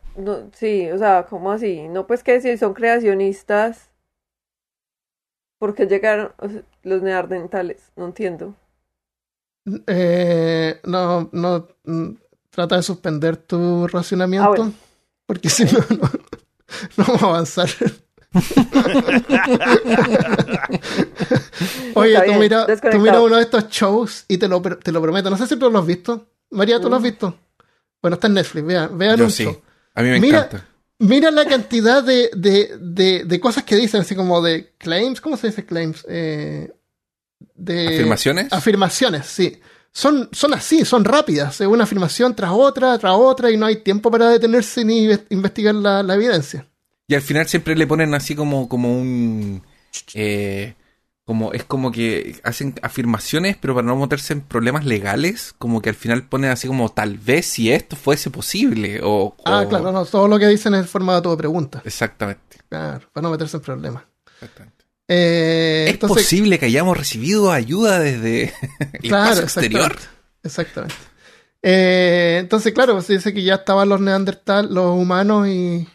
sí, o sea, ¿cómo así? No, pues que si son creacionistas, ¿por qué llegaron los neandertales? No entiendo. Eh, no, no, mm, trata de suspender tu racionamiento, ah, porque si no, no, vamos a avanzar. Oye, tú mira, tú mira uno de estos shows y te lo, te lo prometo. No sé si tú lo has visto. María, ¿tú lo has mm. visto? Bueno, está en Netflix. Vean, vean un show. A mí me encanta. Mira la cantidad de, de, de, de, cosas que dicen, así como de claims. ¿Cómo se dice claims? Eh, de afirmaciones. Afirmaciones, sí. Son, son así, son rápidas, una afirmación tras otra, tras otra, y no hay tiempo para detenerse ni investigar la, evidencia. Y al final siempre le ponen así como, como un... Eh, como es como que hacen afirmaciones, pero para no meterse en problemas legales, como que al final ponen así como tal vez si esto fuese posible. O, ah, claro, no, todo lo que dicen es formato de pregunta. Exactamente. Claro, para no meterse en problemas. Exactamente. Eh, ¿Es posible que hayamos recibido ayuda desde el claro, exterior? Exactamente. Eh, entonces, claro, se dice que ya estaban los neandertal, los humanos, y,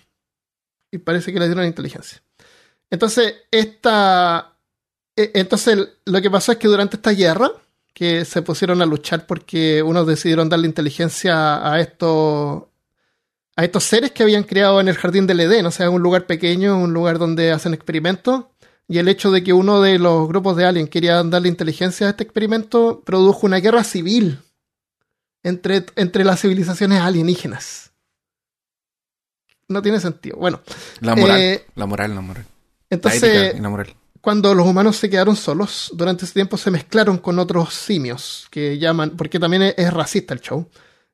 y parece que les dieron inteligencia. Entonces, esta. Eh, entonces, lo que pasó es que durante esta guerra, que se pusieron a luchar porque unos decidieron darle inteligencia a estos. a estos seres que habían creado en el jardín del Edén, o sea, un lugar pequeño, un lugar donde hacen experimentos y el hecho de que uno de los grupos de aliens quería darle inteligencia a este experimento produjo una guerra civil entre, entre las civilizaciones alienígenas. No tiene sentido. Bueno. La moral, eh, la moral, la moral. Entonces, cuando los humanos se quedaron solos, durante ese tiempo se mezclaron con otros simios que llaman, porque también es, racista el show.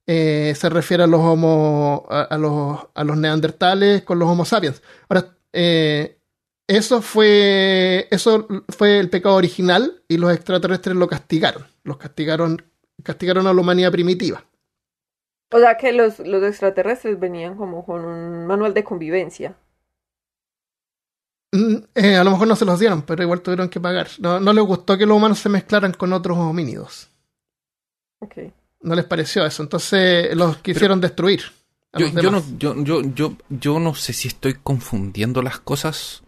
Eh, se refiere a los homo, a, los, a los neandertales con los homo sapiens. Ahora, eh, Eso fue, eso fue el pecado original y los extraterrestres lo castigaron. Los castigaron, castigaron a la humanidad primitiva. O sea que los, los extraterrestres venían como con un manual de convivencia. Mm, eh, a lo mejor no se los dieron, pero igual tuvieron que pagar. No, no les gustó que los humanos se mezclaran con otros homínidos. Okay. No les pareció eso, entonces los quisieron destruir. Yo, yo, no, yo, yo, yo, yo no sé si estoy confundiendo las cosas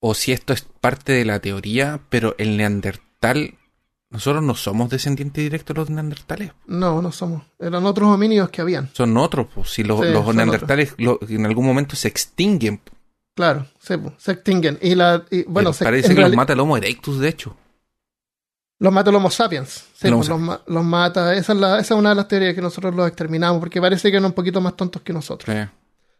o si esto es parte de la teoría, pero el neandertal, nosotros no somos descendientes directos de los neandertales. No, no somos. Eran otros homínidos que habían. Son otros, pues. Si los, los neandertales en algún momento se extinguen. Claro, se, se extinguen. Y la, bueno, se, parece que los mata el Homo erectus, de hecho. Los mata el Homo sapiens. Sí, pues, los, los, mata. Esa es, la, esa es una de las teorías que nosotros los exterminamos, porque parece que eran un poquito más tontos que nosotros.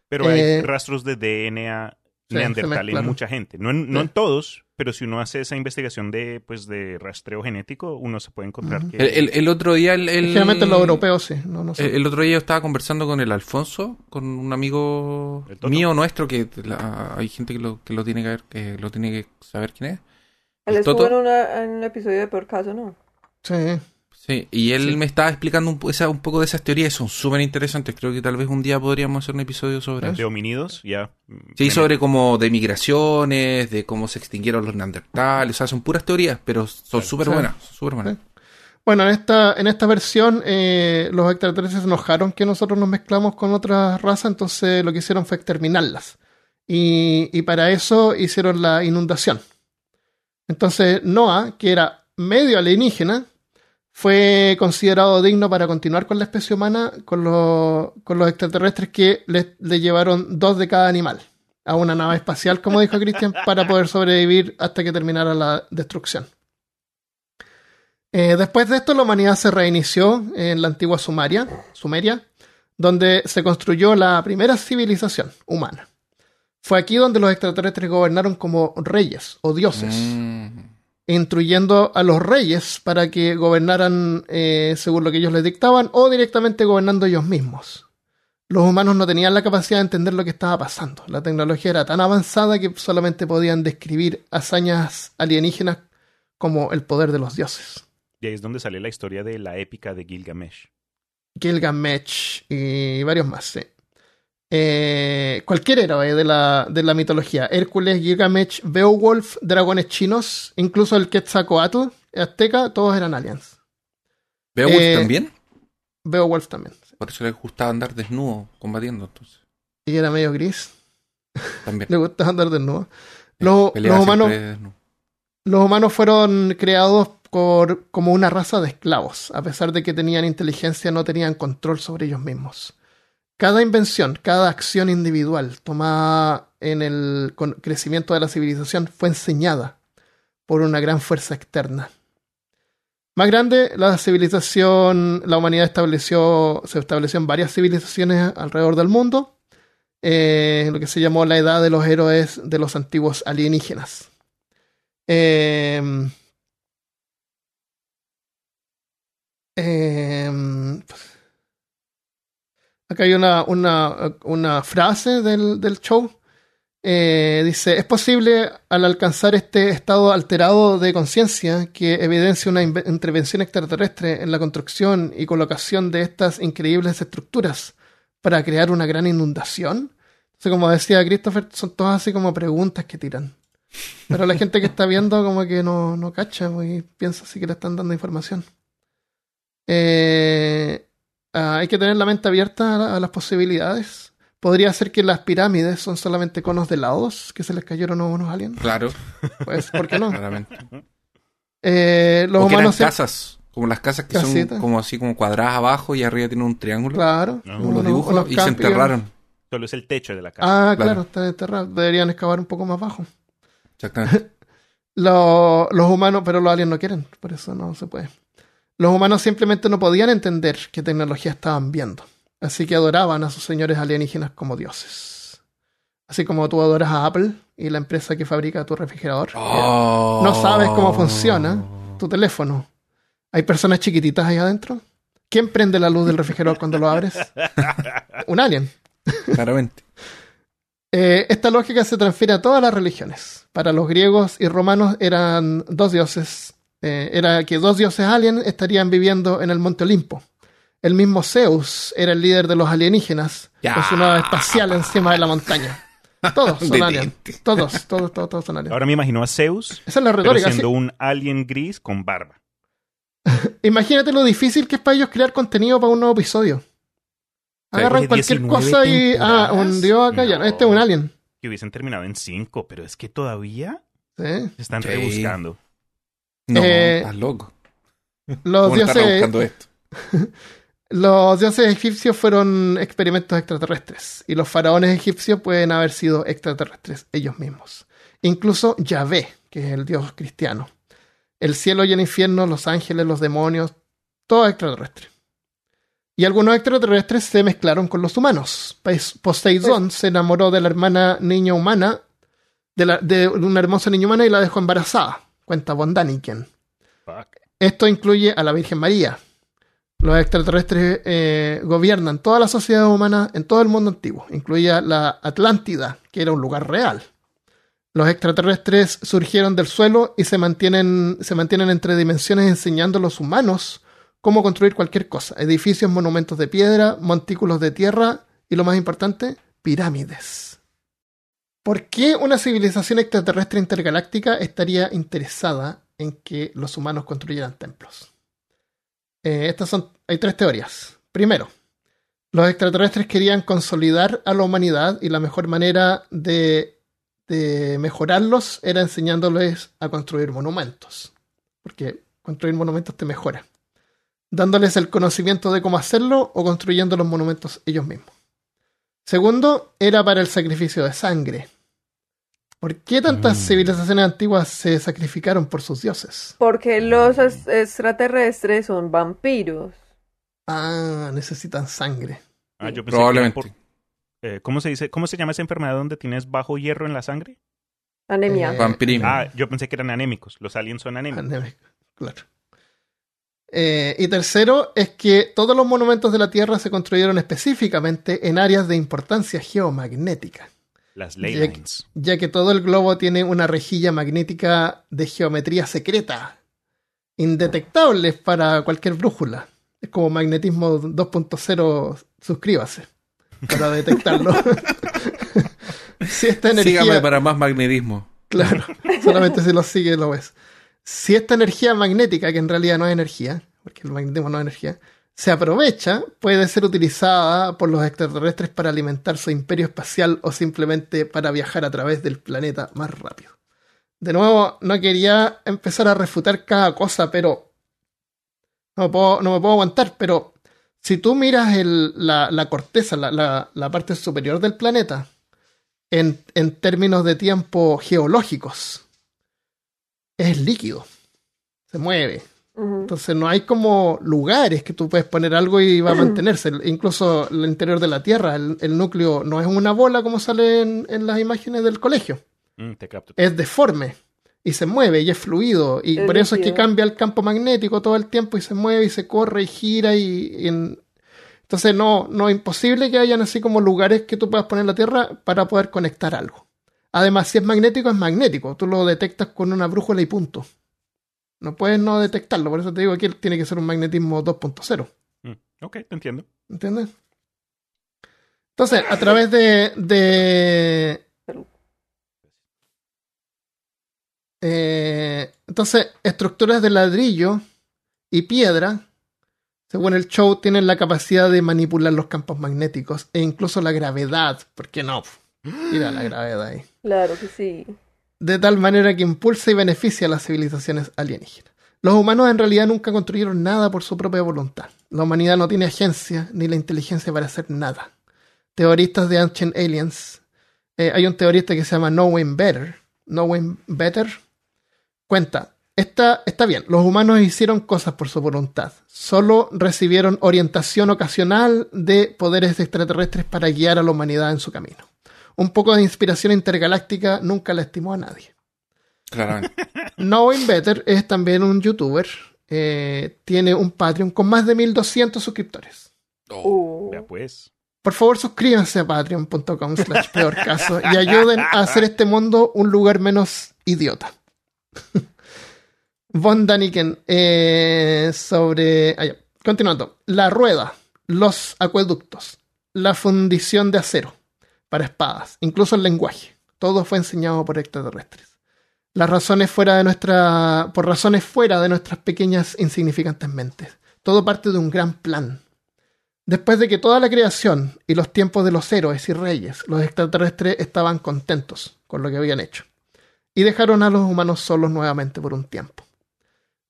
Pero hay eh, rastros de DNA neandertal en mucha gente. No en, no en todos, pero si uno hace esa investigación de pues de rastreo genético, uno se puede encontrar que... El, el, otro día... El, Generalmente los europeos sí. No, no el, otro día yo estaba conversando con el Alfonso, con un amigo mío nuestro, que hay gente que lo, que lo tiene que ver, que lo tiene que saber quién es. Él estuvo en, en un episodio de Por Caso, ¿no? Sí. Sí, y él me estaba explicando un, un, poco de esas teorías, son súper interesantes. Creo que tal vez un día podríamos hacer un episodio sobre ¿De eso. ¿De hominidos? Ya. Sí, sobre cómo de migraciones, de cómo se extinguieron los neandertales. O sea, son puras teorías, pero son súper buenas. buenas. Bueno, en esta, en esta versión, eh, los extraterrestres se enojaron que nosotros nos mezclamos con otras razas, entonces lo que hicieron fue exterminarlas. Y, y para eso hicieron la inundación. Entonces, Noah, que era medio alienígena, fue considerado digno para continuar con la especie humana con, los, con los extraterrestres que le, llevaron dos de cada animal a una nave espacial, como dijo Christian, para poder sobrevivir hasta que terminara la destrucción. Eh, después de esto, la humanidad se reinició en la antigua Sumeria, Sumeria, donde se construyó la primera civilización humana. Fue aquí donde los extraterrestres gobernaron como reyes o dioses. Mm instruyendo a los reyes para que gobernaran eh, según lo que ellos les dictaban o directamente gobernando ellos mismos. Los humanos no tenían la capacidad de entender lo que estaba pasando. La tecnología era tan avanzada que solamente podían describir hazañas alienígenas como el poder de los dioses. Y ahí es donde sale la historia de la épica de Gilgamesh. Gilgamesh y varios más, sí. Eh, cualquier héroe de la, de la mitología. Hércules, Gilgamesh, Beowulf, dragones chinos, incluso el Quetzalcoatl, azteca, todos eran aliens. ¿Beowulf eh, también? Beowulf también. Por eso le gustaba andar desnudo combatiendo entonces. Y era medio gris. También. le gustaba andar desnudo. Los, los humanos, los humanos fueron creados por, como una raza de esclavos. A pesar de que tenían inteligencia, no tenían control sobre ellos mismos. Cada invención, cada acción individual tomada en el crecimiento de la civilización fue enseñada por una gran fuerza externa. Más grande, la civilización, la humanidad estableció, se estableció en varias civilizaciones alrededor del mundo, eh, lo que se llamó la edad de los héroes de los antiguos alienígenas. Eh, eh, Acá hay una, una, frase del, del show. Eh, dice, es posible al alcanzar este estado alterado de conciencia que evidencia una intervención extraterrestre en la construcción y colocación de estas increíbles estructuras para crear una gran inundación. Entonces, como decía Christopher, son todas así como preguntas que tiran. Pero la gente que está viendo como que no, no cacha pues, y piensa así que le están dando información. Eh, Ah, hay que tener la mente abierta a, las posibilidades. Podría ser que las pirámides son solamente conos de lados que se les cayeron a unos aliens. Claro. Pues, ¿por qué no? Claramente. Eh, los humanos casas, como las casas que son como así como cuadradas abajo y arriba tienen un triángulo. Claro. Como dibujos y se enterraron. Solo es el techo de la casa. Ah, claro, está enterrado. Deberían excavar un poco más bajo. Exactamente. los, los humanos, pero los aliens no quieren, por eso no se puede. Los humanos simplemente no podían entender qué tecnología estaban viendo, así que adoraban a sus señores alienígenas como dioses. Así como tú adoras a Apple y la empresa que fabrica tu refrigerador. Oh. No sabes cómo funciona tu teléfono. ¿Hay personas chiquititas ahí adentro? ¿Quién prende la luz del refrigerador cuando lo abres? Un alien. Claramente. Eh, esta lógica se transfiere a todas las religiones. Para los griegos y romanos eran dos dioses. Eh, era que dos dioses aliens estarían viviendo en el monte Olimpo. El mismo Zeus era el líder de los alienígenas con su nave espacial encima de la montaña. Todos son aliens. Todos, todos, todos, son aliens. Ahora me imagino a Zeus Esa es la retórica, siendo un alien gris con barba. Imagínate lo difícil que es para ellos crear contenido para un nuevo episodio. Agarran cualquier cosa y. Ah, un dios acá ya. Este es un alien. Que hubiesen terminado en cinco, pero es que todavía se están rebuscando. No, eh, estás loco. Los dioses. los dioses egipcios fueron experimentos extraterrestres. Y los faraones egipcios pueden haber sido extraterrestres ellos mismos. Incluso Yahvé, que es el dios cristiano. El cielo y el infierno, los ángeles, los demonios, todo extraterrestre. Y algunos extraterrestres se mezclaron con los humanos. Poseidón se enamoró de la hermana niña humana, de, una hermosa niña humana y la dejó embarazada. Cuenta Bondaniken. Esto incluye a la Virgen María. Los extraterrestres eh, gobiernan toda la sociedad humana en todo el mundo antiguo, incluía la Atlántida, que era un lugar real. Los extraterrestres surgieron del suelo y se mantienen, se mantienen entre dimensiones enseñando a los humanos cómo construir cualquier cosa. Edificios, monumentos de piedra, montículos de tierra y lo más importante, pirámides. ¿Por qué una civilización extraterrestre intergaláctica estaría interesada en que los humanos construyeran templos? Eh, estas son, hay tres teorías. Primero, los extraterrestres querían consolidar a la humanidad y la mejor manera de, de mejorarlos era enseñándoles a construir monumentos. Porque construir monumentos te mejora dándoles el conocimiento de cómo hacerlo o construyendo los monumentos ellos mismos. Segundo, era para el sacrificio de sangre. ¿Por qué tantas mm. civilizaciones antiguas se sacrificaron por sus dioses? Porque los extraterrestres son vampiros. Ah, necesitan sangre. Ah, yo pensé Probablemente. Eh, ¿cómo, se dice, ¿Cómo se llama esa enfermedad donde tienes bajo hierro en la sangre? Anemia. Eh, Ah, yo pensé que eran anémicos. Los aliens son anémicos. Anémicos, claro. Eh, y tercero es que todos los monumentos de la Tierra se construyeron específicamente en áreas de importancia geomagnética. Las ley ya, que todo el globo tiene una rejilla magnética de geometría secreta, indetectable para cualquier brújula. Es como magnetismo 2.0, suscríbase para detectarlo. si esta energía... Sígame para más magnetismo. Claro, solamente si lo sigue lo ves si esta energía magnética, que en realidad no es energía, porque el magnetismo no es energía, se aprovecha, puede ser utilizada por los extraterrestres para alimentar su imperio espacial o simplemente para viajar a través del planeta más rápido. De nuevo, no quería empezar a refutar cada cosa, pero no me puedo, aguantar, pero si tú miras la, corteza, la, parte superior del planeta, en, en términos de tiempo geológicos, es líquido, se mueve. Entonces no hay como lugares que tú puedes poner algo y va a mantenerse. Incluso el interior de la Tierra, el, núcleo no es una bola como sale en, las imágenes del colegio. Mm, es deforme y se mueve y es fluido. Y por eso es que cambia el campo magnético todo el tiempo y se mueve y se corre y gira y... Entonces no, no es imposible que hayan así como lugares que tú puedas poner en la Tierra para poder conectar algo. Además, si es magnético, es magnético. Tú lo detectas con una brújula y punto. No puedes no detectarlo. Por eso te digo que tiene que ser un magnetismo 2.0. Mm, ok, te entiendo. ¿Entiendes? Entonces, a través de. de eh, entonces, estructuras de ladrillo y piedra, según el show, tienen la capacidad de manipular los campos magnéticos e incluso la gravedad. ¿Por qué no? Mira la gravedad ahí. Claro que sí. De tal manera que impulsa y beneficia a las civilizaciones alienígenas. Los humanos en realidad nunca construyeron nada por su propia voluntad. La humanidad no tiene agencia ni la inteligencia para hacer nada. Teoristas de Ancient Aliens. Eh, hay un teorista que se llama Knowing Better. Knowing Better. Cuenta, está, está bien, los humanos hicieron cosas por su voluntad. Solo recibieron orientación ocasional de poderes extraterrestres para guiar a la humanidad en su camino un poco de inspiración intergaláctica nunca la estimó a nadie. Claramente. Knowing Better es también un youtuber. Eh, tiene un Patreon con más de 1200 suscriptores. Oh, uh. pues. Por favor, suscríbanse a patreon.com slash peor caso y ayuden a hacer este mundo un lugar menos idiota. Von Daniken eh, sobre... Ah, Continuando. La rueda, los acueductos, la fundición de acero para espadas, incluso el lenguaje. Todo fue enseñado por extraterrestres. Las razones fuera de nuestra, por razones fuera de nuestras pequeñas insignificantes mentes. Todo parte de un gran plan. Después de que toda la creación y los tiempos de los héroes y reyes, los extraterrestres estaban contentos con lo que habían hecho y dejaron a los humanos solos nuevamente por un tiempo.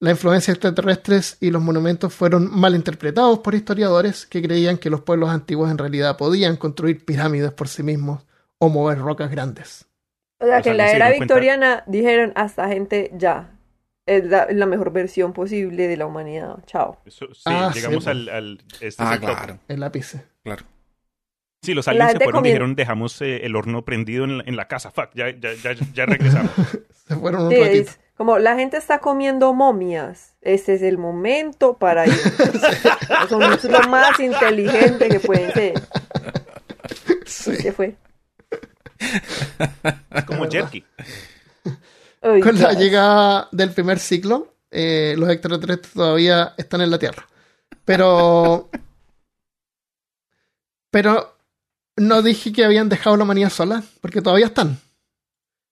La influencia extraterrestres y los monumentos fueron mal interpretados por historiadores que creían que los pueblos antiguos en realidad podían construir pirámides por sí mismos o mover rocas grandes. O sea, que en la era victoriana dijeron hasta gente ya. Es la, mejor versión posible de la humanidad. Chao. sí, ah, llegamos pues. al, este ah, claro. El lápiz. Claro. Sí, los aliens se fueron y dijeron dejamos eh, el horno prendido en la, casa. Fuck, ya, ya, ya, ya regresamos. se fueron un ratito. Como la gente está comiendo momias, ese es el momento para ir. Son lo más inteligente que pueden ser. Sí. se fue. Como Jerky. Con la llegada del primer ciclo, eh, los extraterrestres todavía están en la Tierra. Pero. Pero no dije que habían dejado la manía sola, porque todavía están.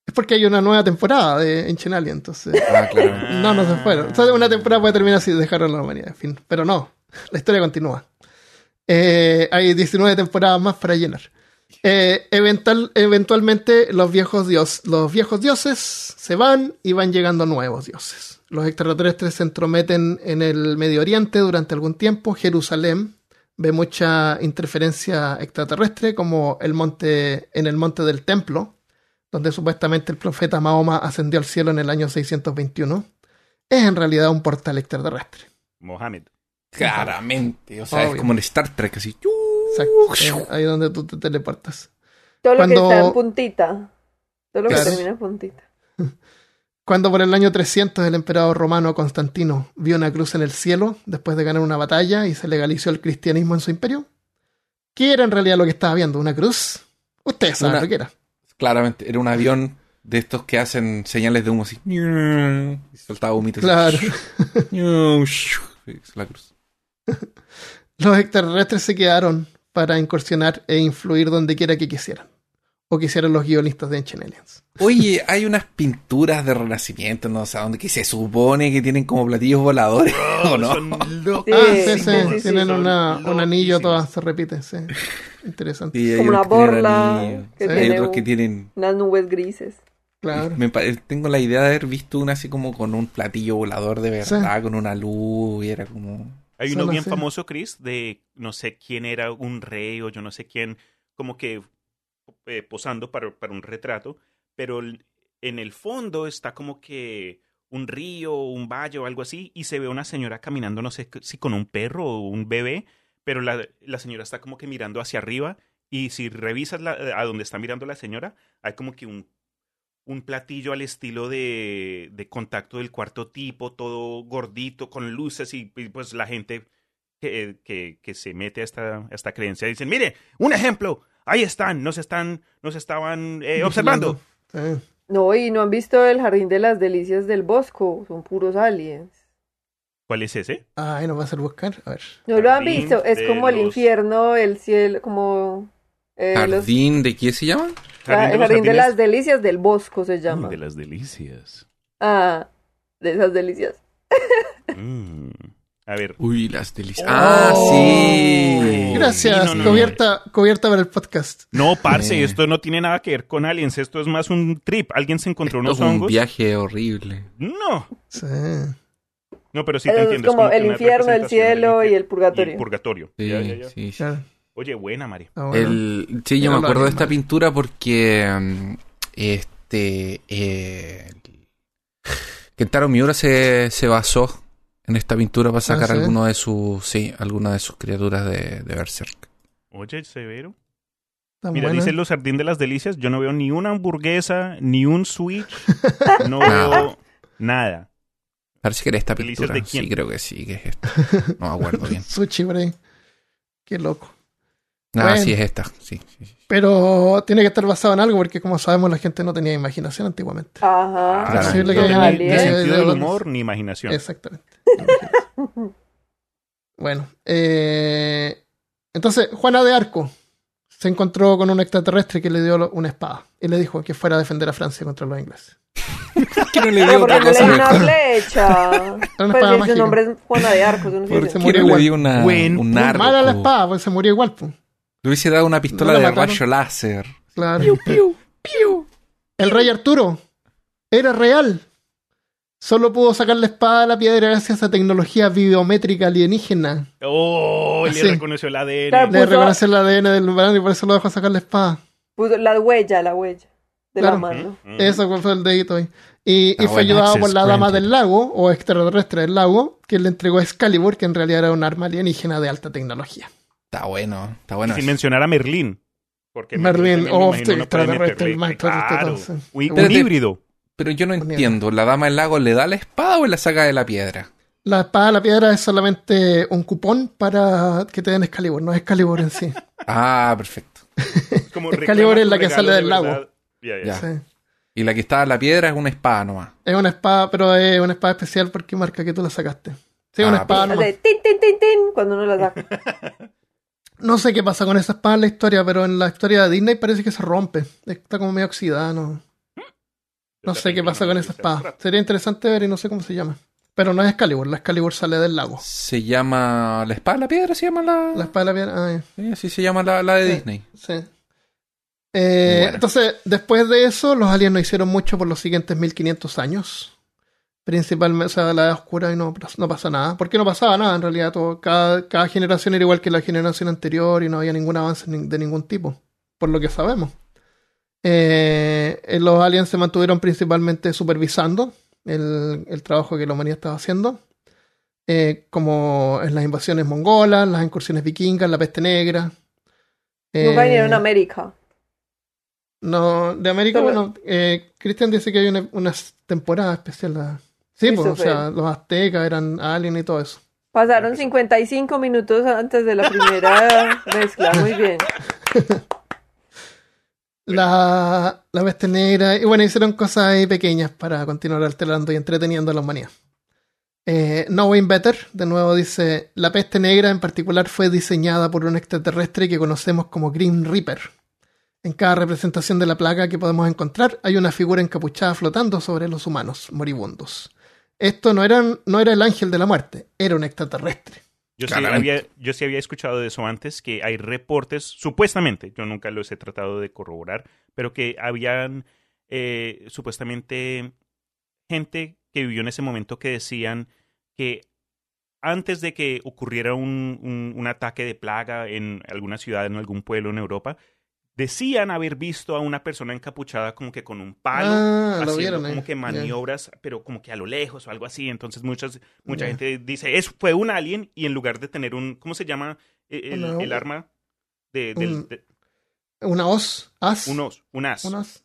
Es porque hay una nueva temporada de Ancient Alien, entonces. Ah, claro. No, no se fueron. O sea, una temporada puede terminar si dejaron la humanidad, en fin. Pero no, la historia continúa. Eh, hay 19 temporadas más para llenar. Eh, eventual, eventualmente los viejos, dios, los viejos dioses se van y van llegando nuevos dioses. Los extraterrestres se entrometen en el Medio Oriente durante algún tiempo. Jerusalén ve mucha interferencia extraterrestre, como el monte, en el monte del templo, donde supuestamente el profeta Mahoma ascendió al cielo en el año 621, es en realidad un portal extraterrestre. Mohammed. Claramente, o sea, es como en Star Trek, así. Exacto, ahí donde tú te teleportas. Todo lo que está en puntita. Todo lo que termina en puntita. Cuando por el año 300 el emperador romano Constantino vio una cruz en el cielo después de ganar una batalla y se legalizó el cristianismo en su imperio, ¿qué era en realidad lo que estaba viendo? ¿Una cruz? Ustedes saben lo que era. Claramente, era un avión de estos que hacen señales de humo así. Y soltaba humitos. Claro. la cruz. Los extraterrestres se quedaron para incursionar e influir donde quiera que quisieran. O quisieran los guionistas de Ancient Aliens. Oye, hay unas pinturas de renacimiento, no sé, donde que se supone que tienen como platillos voladores, ¿o no? ah, sí, sí, tienen una, un anillo, todas se repiten, sí. Interesante. como una borla. Que hay otros que tienen... Unas nubes grises. Claro. Me tengo la idea de haber visto una así como con un platillo volador de verdad, con una luz, y era como... Hay uno bien famoso, Chris, de no sé quién era un rey o yo no sé quién, como que eh, posando para, para un retrato, pero en el fondo está como que un río, un valle o algo así, y se ve una señora caminando, no sé si con un perro o un bebé, pero la, la señora está como que mirando hacia arriba, y si revisas la, a donde está mirando la señora, hay como que un, un platillo al estilo de, de contacto del cuarto tipo, todo gordito, con luces, y, pues la gente que, que, se mete a esta, a esta creencia dicen, mire, un ejemplo, ahí están, nos están, nos estaban eh, observando. No, y no han visto el jardín de las delicias del Bosco, son puros aliens. ¿Cuál es ese? Ay, no va a ser buscar, a ver. No lo han visto, es como el infierno, el cielo, como... Eh, ¿Jardín de qué se llama? Jardín el jardín de las delicias del Bosco se llama. de las delicias. Ah, de esas delicias. mm. A ver. Uy, las delicias. ¡Ah, sí! Gracias, cubierta, cubierta para el podcast. No, parce, esto no tiene nada que ver con aliens. Esto es más un trip. Alguien se encontró unos hongos. un viaje horrible. No. Sí. No, pero sí te entiendo. Es como, el infierno, el cielo y el purgatorio. el purgatorio. Sí, sí, sí. Oye, buena, María. Ah, el, sí, yo me acuerdo de esta pintura porque mm, este eh, Kentaro Miura se, se basó en esta pintura para sacar algunas alguno de sus sí, alguna de sus criaturas de, de Berserk. Oye, severo. Mira, dice los jardín de las delicias, yo no veo ni una hamburguesa, ni un switch, no veo nada. Parece que era esta pintura. De quién? Sí, creo que sí, que es esto. No me acuerdo bien. Sushi Qué loco. Ah, sí, es esta. Sí, Pero tiene que estar basado en algo porque, como sabemos, la gente no tenía imaginación antiguamente. Ajá. Ah, no, ni, sentido del humor ni imaginación. Exactamente. bueno, eh, entonces Juana de Arco se encontró con un extraterrestre que le dio una espada y le dijo que fuera a defender a Francia contra los ingleses. ¿Por qué no le dio otra cosa? una flecha. Una pues su nombre es Juana de Arco. No Porque se murió igual. Le dio una, un arco. Mala la espada, pues se murió igual. Pues. Le hubiese dado una pistola de rayo láser. Claro. Piu, piu, piu. El rey Arturo era real. Solo pudo sacar la espada a la piedra gracias a tecnología biométrica alienígena. Oh, le reconoció el ADN. le reconoció el ADN del humano y por eso lo dejó sacar la espada. Puso la huella, la huella de la mano. Eso fue el dedito ahí. Y, fue ayudado por la dama del lago, o extraterrestre del lago, que le entregó Excalibur, que en realidad era un arma alienígena de alta tecnología. Está bueno, está bueno. Sin mencionar a Merlín. Porque Merlín, o extraterrestre, Un híbrido. Pero yo no entiendo, ¿la dama del lago le da la espada o la saca de la piedra? La espada de la piedra es solamente un cupón para que te den Excalibur, no es Excalibur en sí. ah, perfecto. Excalibur es la que sale del lago. Y la que está en la piedra es una espada nomás. Es una espada, pero es una espada especial porque marca que tú la sacaste. Sí, una ah, espada nomás. tin, tin, tin, tin, cuando uno la saca. no sé qué pasa con esa espada en la historia, pero en la historia de Disney parece que se rompe. Está como medio oxidada, ¿no? No sé qué pasa con esa espada. Sería interesante ver y no sé cómo se llama. Pero no es Excalibur, la Excalibur sale del lago. Se llama. ¿La espada de la piedra se llama la.? La espada de la piedra, ah, sí, así se llama la, de Disney. Sí. Eh, entonces, después de eso, los aliens no hicieron mucho por los siguientes 1500 años. Principalmente, o sea, la edad oscura y no, no pasa nada. Porque no pasaba nada en realidad. Todo, cada, cada generación era igual que la generación anterior y no había ningún avance de ningún tipo. Por lo que sabemos. Eh, eh, los aliens se mantuvieron principalmente supervisando el, el trabajo que la humanidad estaba haciendo. como en las invasiones mongolas, las incursiones vikingas, la peste negra. Nunca vinieron a América. No, de América, bueno, eh, Cristian dice que hay una, una temporada especial. Sí, pues, o sea, los aztecas eran alien y todo eso. Pasaron 55 minutos antes de la primera mezcla, muy bien. La, la peste negra, y bueno, hicieron cosas ahí pequeñas para continuar alterando y entreteniendo a la humanidad. Eh, Knowing Better, de nuevo dice, la peste negra en particular fue diseñada por un extraterrestre que conocemos como Green Reaper en cada representación de la plaga que podemos encontrar hay una figura encapuchada flotando sobre los humanos moribundos. Esto no era, no era el ángel de la muerte, era un extraterrestre. Yo sí, había, yo sí había escuchado de eso antes, que hay reportes, supuestamente, yo nunca los he tratado de corroborar, pero que habían eh, supuestamente gente que vivió en ese momento que decían que antes de que ocurriera un, un ataque de plaga en alguna ciudad, en algún pueblo en Europa, decían haber visto a una persona encapuchada como que con un palo, ah, haciendo como que maniobras, pero como que a lo lejos o algo así. Entonces muchas, mucha gente dice, eso fue un alien y en lugar de tener un, ¿cómo se llama e, el, arma? De, una os, as. Un os, un as. Un as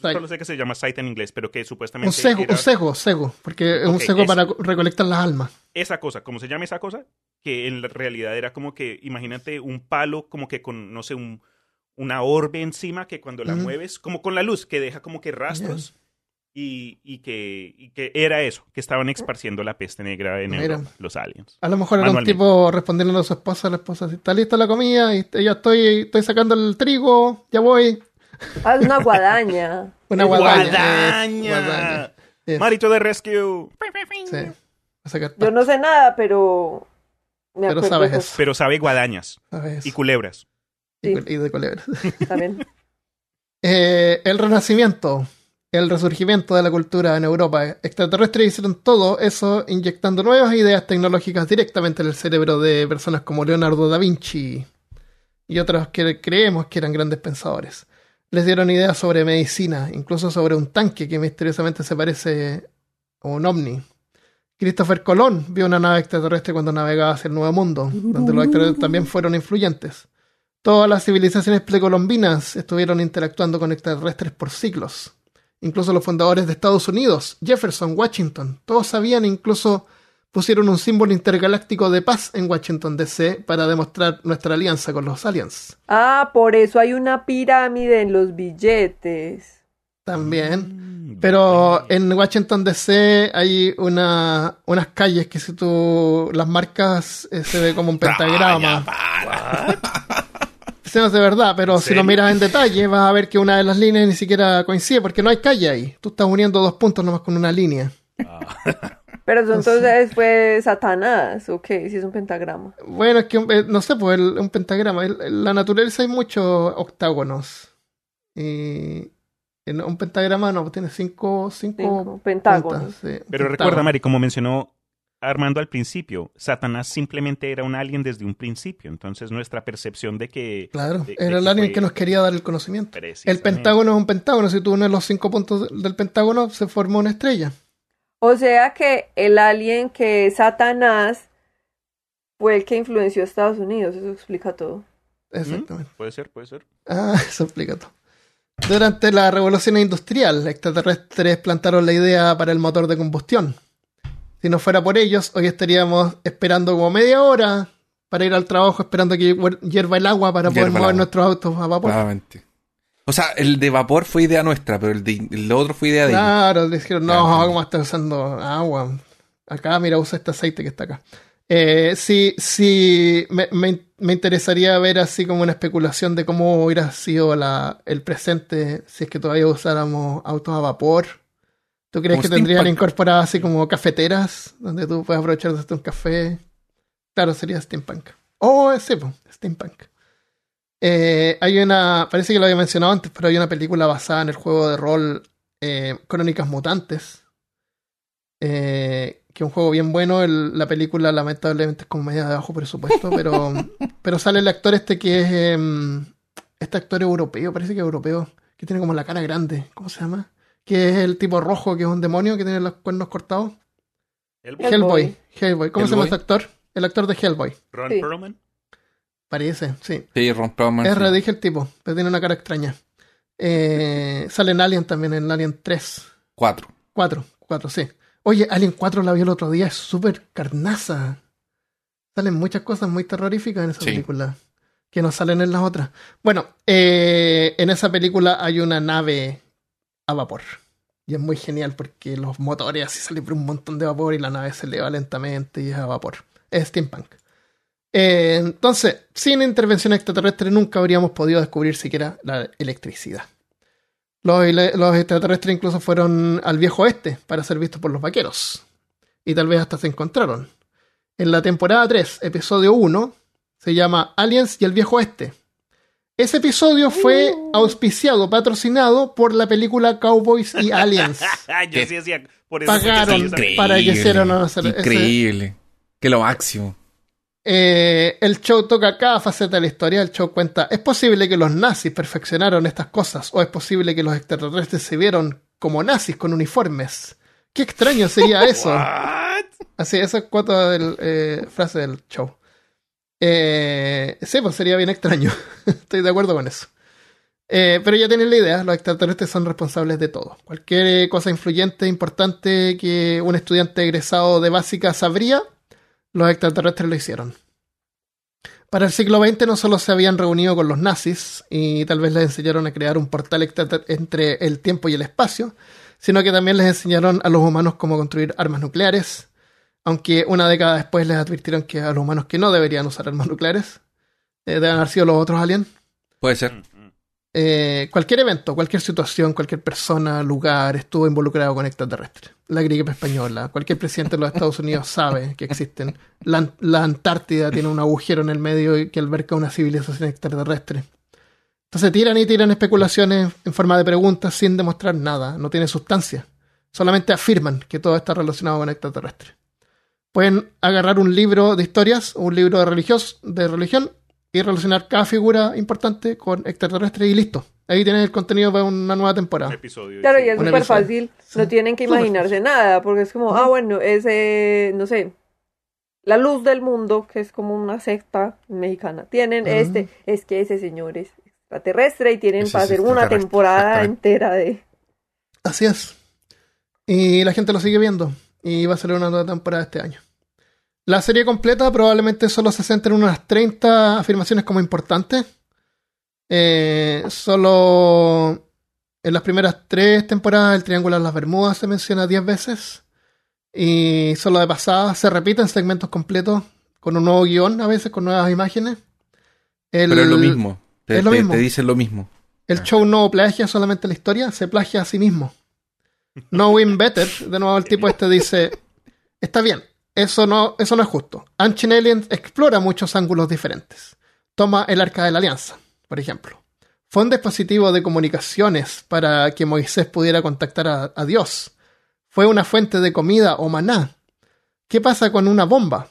Solo sé que se llama sight en inglés, pero que supuestamente. Un cego, un cego, cego, porque es un cego para recolectar las almas. Esa cosa, ¿cómo se llama esa cosa? Que en realidad era como que, imagínate un palo como que con, no sé, un, una orbe encima que cuando la mueves, como con la luz, que deja como que rastros. Y, y, que, que, era eso, que estaban esparciendo la peste negra en los aliens. A lo mejor era un tipo respondiendo a su esposa, la esposa, está lista la comida, y ya estoy, estoy sacando el trigo, ya voy. Ah, una guadaña. una guadaña. Marito de rescue. Sí. Yo no sé nada, pero... pero sabes eso. Pero sabe guadañas. y culebras. Y, de culebras. También. Eh, el renacimiento, el resurgimiento de la cultura en Europa. Extraterrestres hicieron todo eso inyectando nuevas ideas tecnológicas directamente en el cerebro de personas como Leonardo da Vinci y otros que creemos que eran grandes pensadores. Les dieron ideas sobre medicina, incluso sobre un tanque que misteriosamente se parece a un ovni. Christopher Colón vio una nave extraterrestre cuando navegaba hacia el Nuevo Mundo, donde los extraterrestres también fueron influyentes. Todas las civilizaciones precolombinas estuvieron interactuando con extraterrestres por siglos. Incluso los fundadores de Estados Unidos, Jefferson, Washington, todos sabían, incluso pusieron un símbolo intergaláctico de paz en Washington DC para demostrar nuestra alianza con los aliens. Ah, por eso hay una pirámide en los billetes. También. Mm, Pero en Washington DC hay una, unas calles que si tú las marcas eh, se ve como un pentagrama. Eso no es de verdad, pero si lo miras en detalle vas a ver que una de las líneas ni siquiera coincide porque no hay calle ahí. Tú estás uniendo dos puntos nomás con una línea. Ah. Pero entonces fue Satanás, ¿o qué? Si es un pentagrama. Bueno, es que, eh, no sé, pues un pentagrama. En la naturaleza hay muchos octágonos. Y en un pentagrama no, tiene cinco, cinco, pentágonos. Pero recuerda, Mari, como mencionó Armando al principio, Satanás simplemente era un alien desde un principio. Entonces nuestra percepción de que... Claro, era el alien que nos quería dar el conocimiento. El pentágono es un pentágono. Si tú unes los cinco puntos del pentágono, se forma una estrella. O sea que el alien que es Satanás fue el que influenció a Estados Unidos, eso explica todo. Exactamente. Puede ser, puede ser. Ah, eso explica todo. Durante la revolución industrial, extraterrestres plantaron la idea para el motor de combustión. Si no fuera por ellos, hoy estaríamos esperando como media hora para ir al trabajo, esperando que hierva el agua para poder mover nuestros autos a vapor. O sea, el de vapor fue idea nuestra, pero el de otro fue idea de Claro, dijeron, no, ¿cómo estás usando agua? Acá, mira, usa este aceite que está acá. Eh, sí, sí, me, me, interesaría ver así como una especulación de cómo hubiera sido la, el presente si es que todavía usáramos autos a vapor. ¿Tú crees que tendrían incorporadas así como cafeteras donde tú puedes aprovechar de un café? Claro, sería steampunk. Oh, sí, steampunk. Eh, hay una, parece que lo había mencionado antes, pero hay una película basada en el juego de rol eh, Crónicas Mutantes. Eh, que es un juego bien bueno. la película lamentablemente es como media de bajo presupuesto, pero, pero sale el actor este que es em, este actor europeo, parece que es europeo, que tiene como la cara grande, ¿cómo se llama? Que es el tipo rojo, que es un demonio, que tiene los cuernos cortados. Hellboy. Hellboy. ¿Cómo se llama este actor? El actor de Hellboy. Ron Perlman. Parece, sí. Sí, Ron Perlman. R, dije el tipo, pero tiene una cara extraña. Eh, sale en Alien también, en Alien 3. 4. 4, 4, sí. Oye, Alien 4 la vi el otro día, es súper carnaza. Salen muchas cosas muy terroríficas en esa película que no salen en las otras. Bueno, eh, en esa película hay una nave a vapor. Y es muy genial porque los motores así salen por un montón de vapor y la nave se eleva lentamente y es a vapor. Es steampunk. Eh, entonces, sin intervención extraterrestre nunca habríamos podido descubrir siquiera la electricidad. Los, extraterrestres incluso fueron al viejo oeste para ser vistos por los vaqueros. Y tal vez hasta se encontraron. En la temporada 3, episodio 1, se llama Aliens y el viejo oeste. Ese episodio fue uh. auspiciado, patrocinado por la película Cowboys y Aliens. Yo sí decía, por eso Pagaron para que hicieran Increíble. Que lo máximo. Eh, el show toca cada faceta de la historia. El show cuenta: ¿es posible que los nazis perfeccionaron estas cosas? ¿O es posible que los extraterrestres se vieron como nazis con uniformes? Qué extraño sería eso. Así, esa es cuatro del, eh, frase del show. Eh, sí, pues sería bien extraño. Estoy de acuerdo con eso. Eh, pero ya tienen la idea, los extraterrestres son responsables de todo. Cualquier cosa influyente, importante que un estudiante egresado de básica sabría, los extraterrestres lo hicieron. Para el siglo XX no solo se habían reunido con los nazis y tal vez les enseñaron a crear un portal entre el tiempo y el espacio, sino que también les enseñaron a los humanos cómo construir armas nucleares, aunque una década después les advirtieron que a los humanos que no deberían usar armas nucleares, eh, deben haber sido los otros aliens. Puede ser. Mm. Eh, cualquier evento, cualquier situación, cualquier persona, lugar estuvo involucrado con extraterrestres. La gripe española, cualquier presidente de los Estados Unidos sabe que existen. La, Antártida tiene un agujero en el medio que alberga una civilización extraterrestre. Entonces tiran y tiran especulaciones en forma de preguntas sin demostrar nada, no tiene sustancia. Solamente afirman que todo está relacionado con extraterrestres. Pueden agarrar un libro de historias o un libro de, religios, de religión y relacionar cada figura importante con extraterrestres y listo. Ahí tienes el contenido para una nueva temporada. claro, y es súper fácil. No tienen que imaginarse nada, porque es como, ah, bueno, ese, no sé, la luz del mundo, que es como una secta mexicana. Tienen este, es que ese señor es extraterrestre y tienen para hacer una temporada entera de... Así es. Y la gente lo sigue viendo. Y va a salir una nueva temporada este año. La serie completa probablemente solo se centra en unas 30 afirmaciones como importantes. Eh, solo en las primeras tres temporadas el Triángulo de las Bermudas se menciona 10 veces. Y solo de pasada se repiten segmentos completos con un nuevo guion, a veces con nuevas imágenes. Pero es lo mismo. Te, es lo mismo. te dicen lo mismo. El ah. show no plagia solamente la historia, se plagia a sí mismo. Knowing Better, de nuevo el tipo este dice, está bien, eso no, eso no es justo. Ancient Aliens explora muchos ángulos diferentes. Toma el arca de la alianza, por ejemplo. Fue un dispositivo de comunicaciones para que Moisés pudiera contactar a, a Dios. Fue una fuente de comida o maná. ¿Qué pasa con una bomba?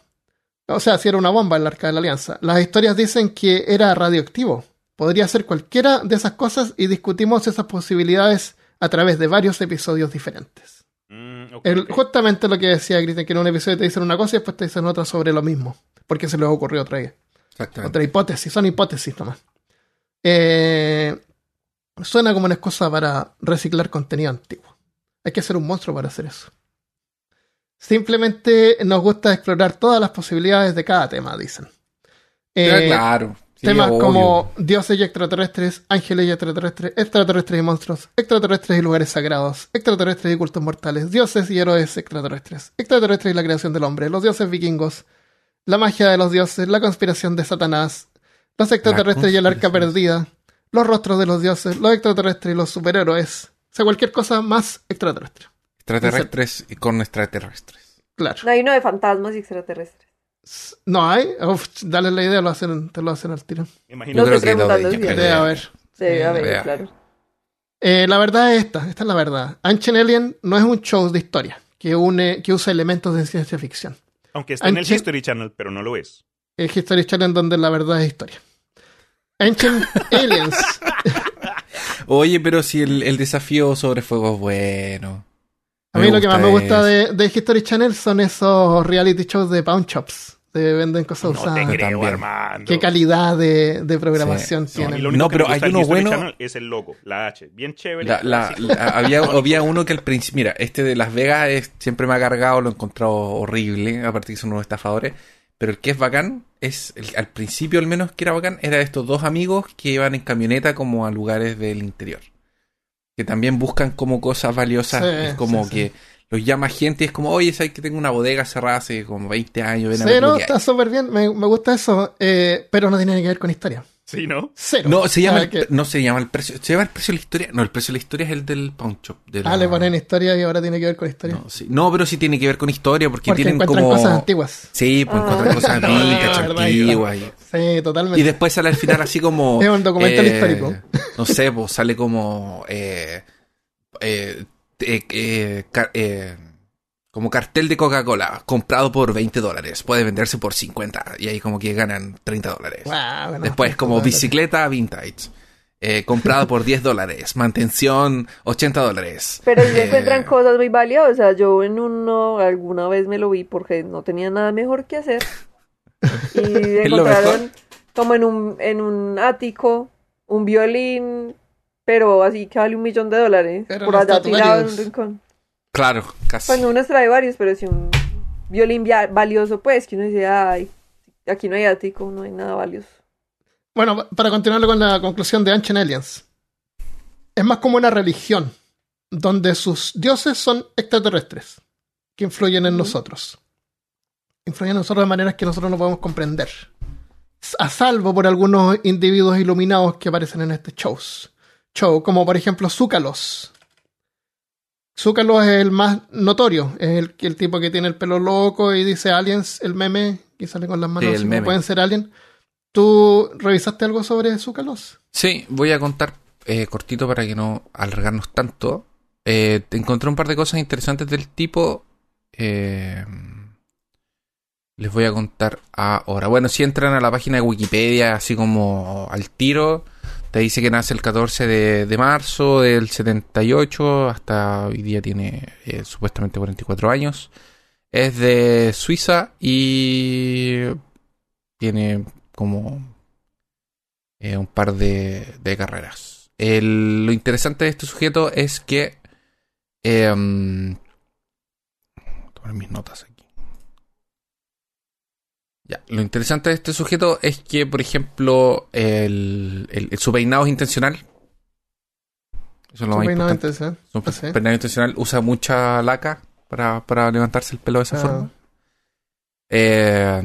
O sea, si era una bomba el arca de la alianza. Las historias dicen que era radioactivo. Podría ser cualquiera de esas cosas y discutimos esas posibilidades a través de varios episodios diferentes. Mm, justamente lo que decía Cristian, que en un episodio te dicen una cosa y después te dicen otra sobre lo mismo, porque se les ocurrió otra, otra hipótesis, son hipótesis nomás. Eh, suena como una excusa para reciclar contenido antiguo. Hay que ser un monstruo para hacer eso. Simplemente nos gusta explorar todas las posibilidades de cada tema, dicen. Eh, claro. Temas como dioses y extraterrestres, ángeles y extraterrestres, extraterrestres y monstruos, extraterrestres y lugares sagrados, extraterrestres y cultos mortales, dioses y héroes extraterrestres, extraterrestres y la creación del hombre, los dioses vikingos, la magia de los dioses, la conspiración de Satanás, los extraterrestres y el arca perdida, los rostros de los dioses, los extraterrestres y los superhéroes, o sea, cualquier cosa más extraterrestre. Extraterrestres y con extraterrestres. Claro. No hay uno de fantasmas y extraterrestres. No hay. dale la idea, lo hacen, te lo hacen al tiro. Imagino que debe haber. Debe haber, claro. Eh, la verdad es esta, esta es la verdad. Ancient Alien no es un show de historia que une, que usa elementos de ciencia ficción. Aunque está en el History Channel, pero no lo es. El History Channel donde la verdad es historia. Ancient Aliens. Oye, pero si el, desafío sobre fuego es bueno. A mí lo que más me gusta de, de History Channel son esos reality shows de Pound Venden cosas no usadas. Te creo, Armando. Qué calidad de, de programación tienen. No, pero hay uno bueno. Es el logo, la H. Bien chévere. había, había uno que al principio. Mira, este de Las Vegas es, siempre me ha cargado, lo he encontrado horrible. Aparte que son unos estafadores. Pero el que es bacán, es al principio al menos que era bacán, era de estos dos amigos que iban en camioneta como a lugares del interior. Que también buscan como cosas valiosas. es como que los llama gente y es como, oye, sabes que tengo una bodega cerrada hace como 20 años. Ven sí, no, está súper bien, me, gusta eso, eh, pero no tiene que ver con historia. Sí, ¿no? Cero. No, se llama, el, no se llama el precio. ¿Se llama el precio de la historia? No, el precio de la historia es el del pawn shop. Ah, le ponen historia y ahora tiene que ver con historia. No, sí. no pero sí tiene que ver con historia porque, tienen como. cosas antiguas. Sí, pues encuentran cosas antiguas. Sí, totalmente. Y después sale al final así como. es un documental eh, histórico. No sé, pues sale como. Eh, eh, eh, eh como cartel de Coca-Cola, comprado por 20 dólares, puede venderse por 50 y ahí como que ganan 30 dólares. Después como bicicleta vintage. Eh, comprado por 10 dólares, mantención 80 dólares. Pero si encuentran eh, cosas muy valiosas. Yo en uno alguna vez me lo vi porque no tenía nada mejor que hacer. Y encontraron como en un, en un ático un violín, pero así que vale un millón de dólares. por allá tirado en un rincón. Claro, casi. Cuando uno trae varios, pero si un violín valioso, pues, que uno dice, ay, aquí no hay ático, no hay nada valioso. Bueno, para continuar con la conclusión de Ancient Aliens. Es más como una religión, donde sus dioses son extraterrestres, que influyen en nosotros. Influyen en nosotros de maneras que nosotros no podemos comprender. A salvo por algunos individuos iluminados que aparecen en este show. Show, como por ejemplo Zúcalos, Zúcalo es el más notorio, es el, el tipo que tiene el pelo loco y dice aliens, el meme, que sale con las manos, no pueden ser aliens. ¿Tú revisaste algo sobre Zúcalos? Sí, voy a contar eh, cortito para que no alargarnos tanto. Eh, encontré un par de cosas interesantes del tipo. Eh, les voy a contar ahora. Bueno, si entran a la página de Wikipedia, así como al tiro, te dice que nace el 14 de, marzo del 78, hasta hoy día tiene eh, supuestamente 44 años. Es de Suiza y tiene como eh, un par de, carreras. lo interesante de este sujeto es que... Eh, tomar mis notas aquí. Ya, lo interesante de este sujeto es que, por ejemplo, el, el, su peinado es intencional. Eso es lo más peinado intencional. Su ah, peinado intencional usa mucha laca para, para levantarse el pelo de esa ah. forma. Eh,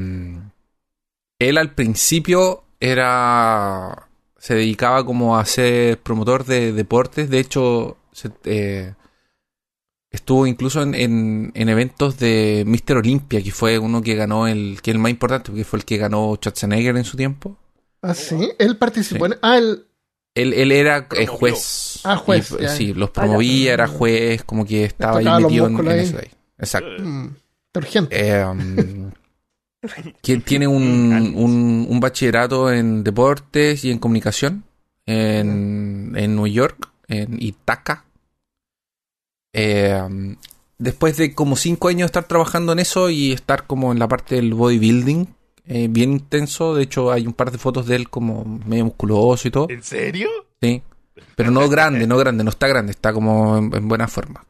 él al principio era. se dedicaba como a ser promotor de deportes. De hecho, eh, estuvo incluso en, eventos de Mr. Olympia, que fue uno que ganó el. que es el más importante, porque fue el que ganó Schwarzenegger en su tiempo. Ah, sí. Él participó en. Ah, él. Él, era eh, juez. Ah, juez. sí, los promovía, era juez, como que estaba ahí metido en, eso ahí. Exacto. Mm, urgente. Um, tiene un, un, bachillerato en deportes y en comunicación en, en New York, en Itaca. Eh, después de como cinco años de estar trabajando en eso y estar como en la parte del bodybuilding, eh, bien intenso. De hecho, hay un par de fotos de él como medio musculoso y todo. ¿En serio? Sí. Pero no grande, no grande, no está grande, está como en, buena forma.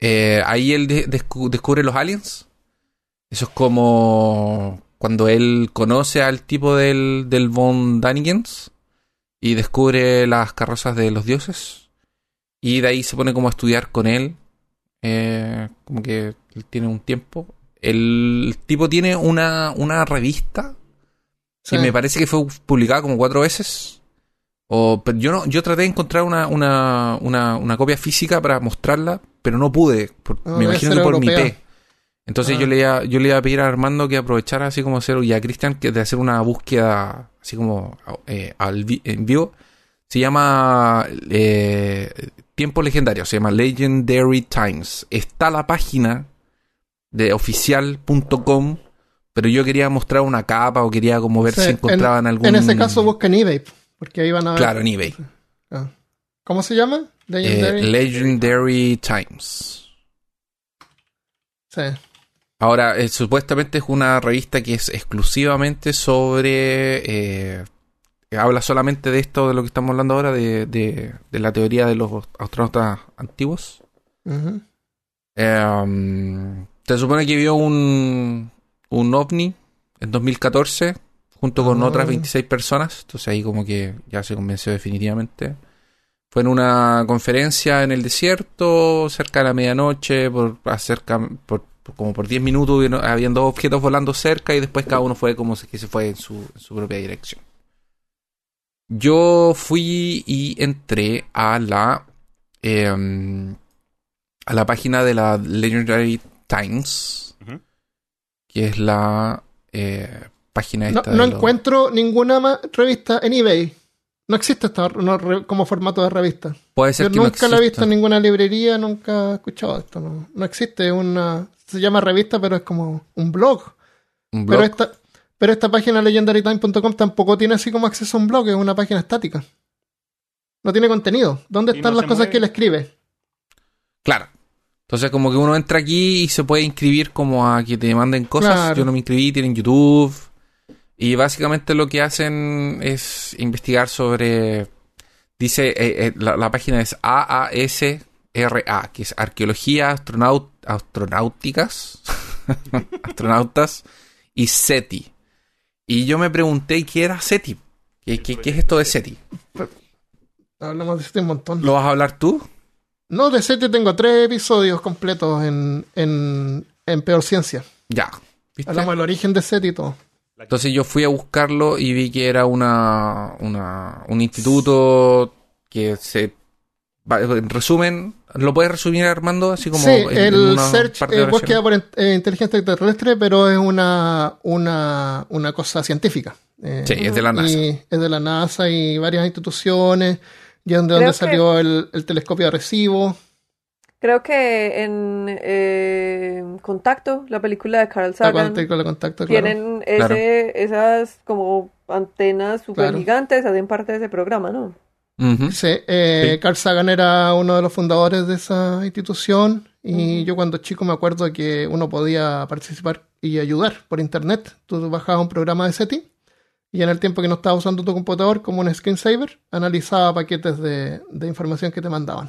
Eh, ahí él descubre los aliens eso es como cuando él conoce al tipo del, del Von Danigens y descubre las carrozas de los dioses. Y de ahí se pone como a estudiar con él. Eh, como que tiene un tiempo. El tipo tiene una, una revista que me parece que fue publicada como cuatro veces. O, pero yo no, yo traté de encontrar una, una, una, una copia física para mostrarla, pero no pude. me imagino que por mi P. Entonces yo, ah. le iba, yo le iba a pedir a Armando que aprovechara así como hacer, y a Cristian de hacer una búsqueda así como eh, en vivo. Se llama eh, Tiempo Legendario, se llama Legendary Times. Está la página de oficial.com, pero yo quería mostrar una capa o quería como ver si encontraban algún... En ese caso busca en eBay, porque ahí van a ver... Claro, en eBay. Ah. ¿Cómo se llama? Legendary, eh, Legendary Times. Sí. Ahora, eh, supuestamente es una revista que es exclusivamente sobre... Eh, habla solamente de esto, de lo que estamos hablando ahora, de, de, la teoría de los astronautas antiguos. Em, se supone que vio un, un ovni en 2014 junto con otras 26 ah. personas. Entonces ahí como que ya se convenció definitivamente. Fue en una conferencia en el desierto, cerca de la medianoche, por, acerca, por como por 10 minutos habían dos objetos volando cerca y después cada uno fue como que se fue en su, propia dirección. Yo fui y entré a la em, a la página de la Legendary Times, que es la eh, página esta No, no encuentro ninguna revista en eBay. No existe esta como formato de revista. Puede ser Yo nunca la he visto en ninguna librería, nunca he escuchado esto. No, no existe una se llama revista, pero es como un blog. Pero esta, pero esta página legendarytime.com tampoco tiene así como acceso a un blog, es una página estática. No tiene contenido. ¿Dónde están las cosas que él escribe? Claro. Entonces como que uno entra aquí y se puede inscribir como a que te manden cosas. Yo no me inscribí, tienen YouTube. Y básicamente lo que hacen es investigar sobre... Dice, eh, eh, la, la, página es AAS RA, que es Arqueología Astronáuticas, Astronautas, y SETI. Y yo me pregunté, ¿qué era SETI? ¿Qué, qué, es esto de SETI? Hablamos de SETI un montón. ¿Lo vas a hablar tú? No, de SETI tengo tres episodios completos en, en, en Peor Ciencia. Ya. Hablamos del origen de SETI y todo. Entonces yo fui a buscarlo y vi que era una, una un instituto que se en resumen, ¿lo puedes resumir Armando? Así como sí, el search eh, búsqueda por eh, inteligencia extraterrestre, pero es una, una, una cosa científica. Eh, sí, es de la NASA. es de la NASA y varias instituciones, y es de donde salió el, telescopio de recibo. Creo que en Contacto, la película de Carl Sagan, contacto, tienen ese, esas como antenas super gigantes, hacen parte de ese programa, ¿no? Eh, Carl Sagan era uno de los fundadores de esa institución y yo cuando chico me acuerdo que uno podía participar y ayudar por internet. Tú bajabas un programa de SETI y en el tiempo que no estabas usando tu computador como un screensaver, analizaba paquetes de, información que te mandaban.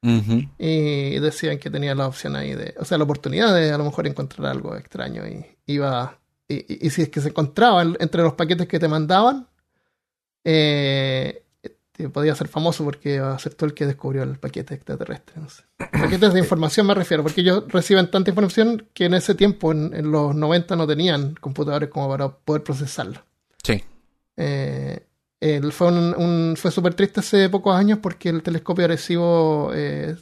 Y decían que tenía la opción ahí de, o sea, la oportunidad de a lo mejor encontrar algo extraño y iba y, si es que se encontraban entre los paquetes que te mandaban, eh, podía ser famoso porque va a ser tú el que descubrió el paquete extraterrestre. No sé. Paquetes de información me refiero, porque ellos reciben tanta información que en ese tiempo, en, los 90, no tenían computadores como para poder procesarlo. Sí. Eh, fue un, fue súper triste hace pocos años porque el telescopio agresivo eh,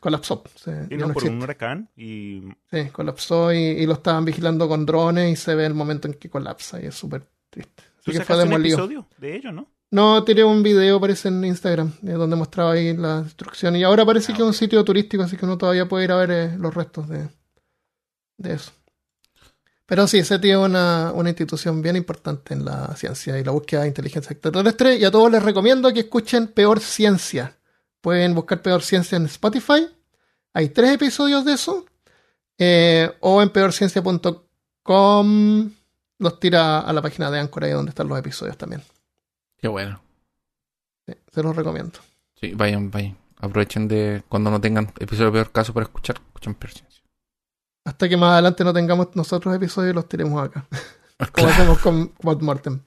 colapsó. Se, por un huracán y... Sí, colapsó y, lo estaban vigilando con drones y se ve el momento en que colapsa y es súper triste. Así que fue un episodio de ello, ¿no? No, tiré un video, parece en Instagram, donde mostraba ahí la destrucción. Y ahora parece que es un sitio turístico, así que uno todavía puede ir a ver eh, los restos de, de eso. Pero sí, SETI es una, una institución bien importante en la ciencia y la búsqueda de inteligencia extraterrestre. Y a todos les recomiendo que escuchen Peor Ciencia. Pueden buscar Peor Ciencia en Spotify. Hay tres episodios de eso. Eh, o en peorciencia.com los tira a la página de Anchor ahí donde están los episodios también. Qué bueno. se los recomiendo. Sí, vayan, vayan. Aprovechen de cuando no tengan episodio peor caso para escuchar, escuchen Peor Ciencia. Hasta que más adelante no tengamos nosotros episodios, los tiremos acá. Como hacemos con Mortem.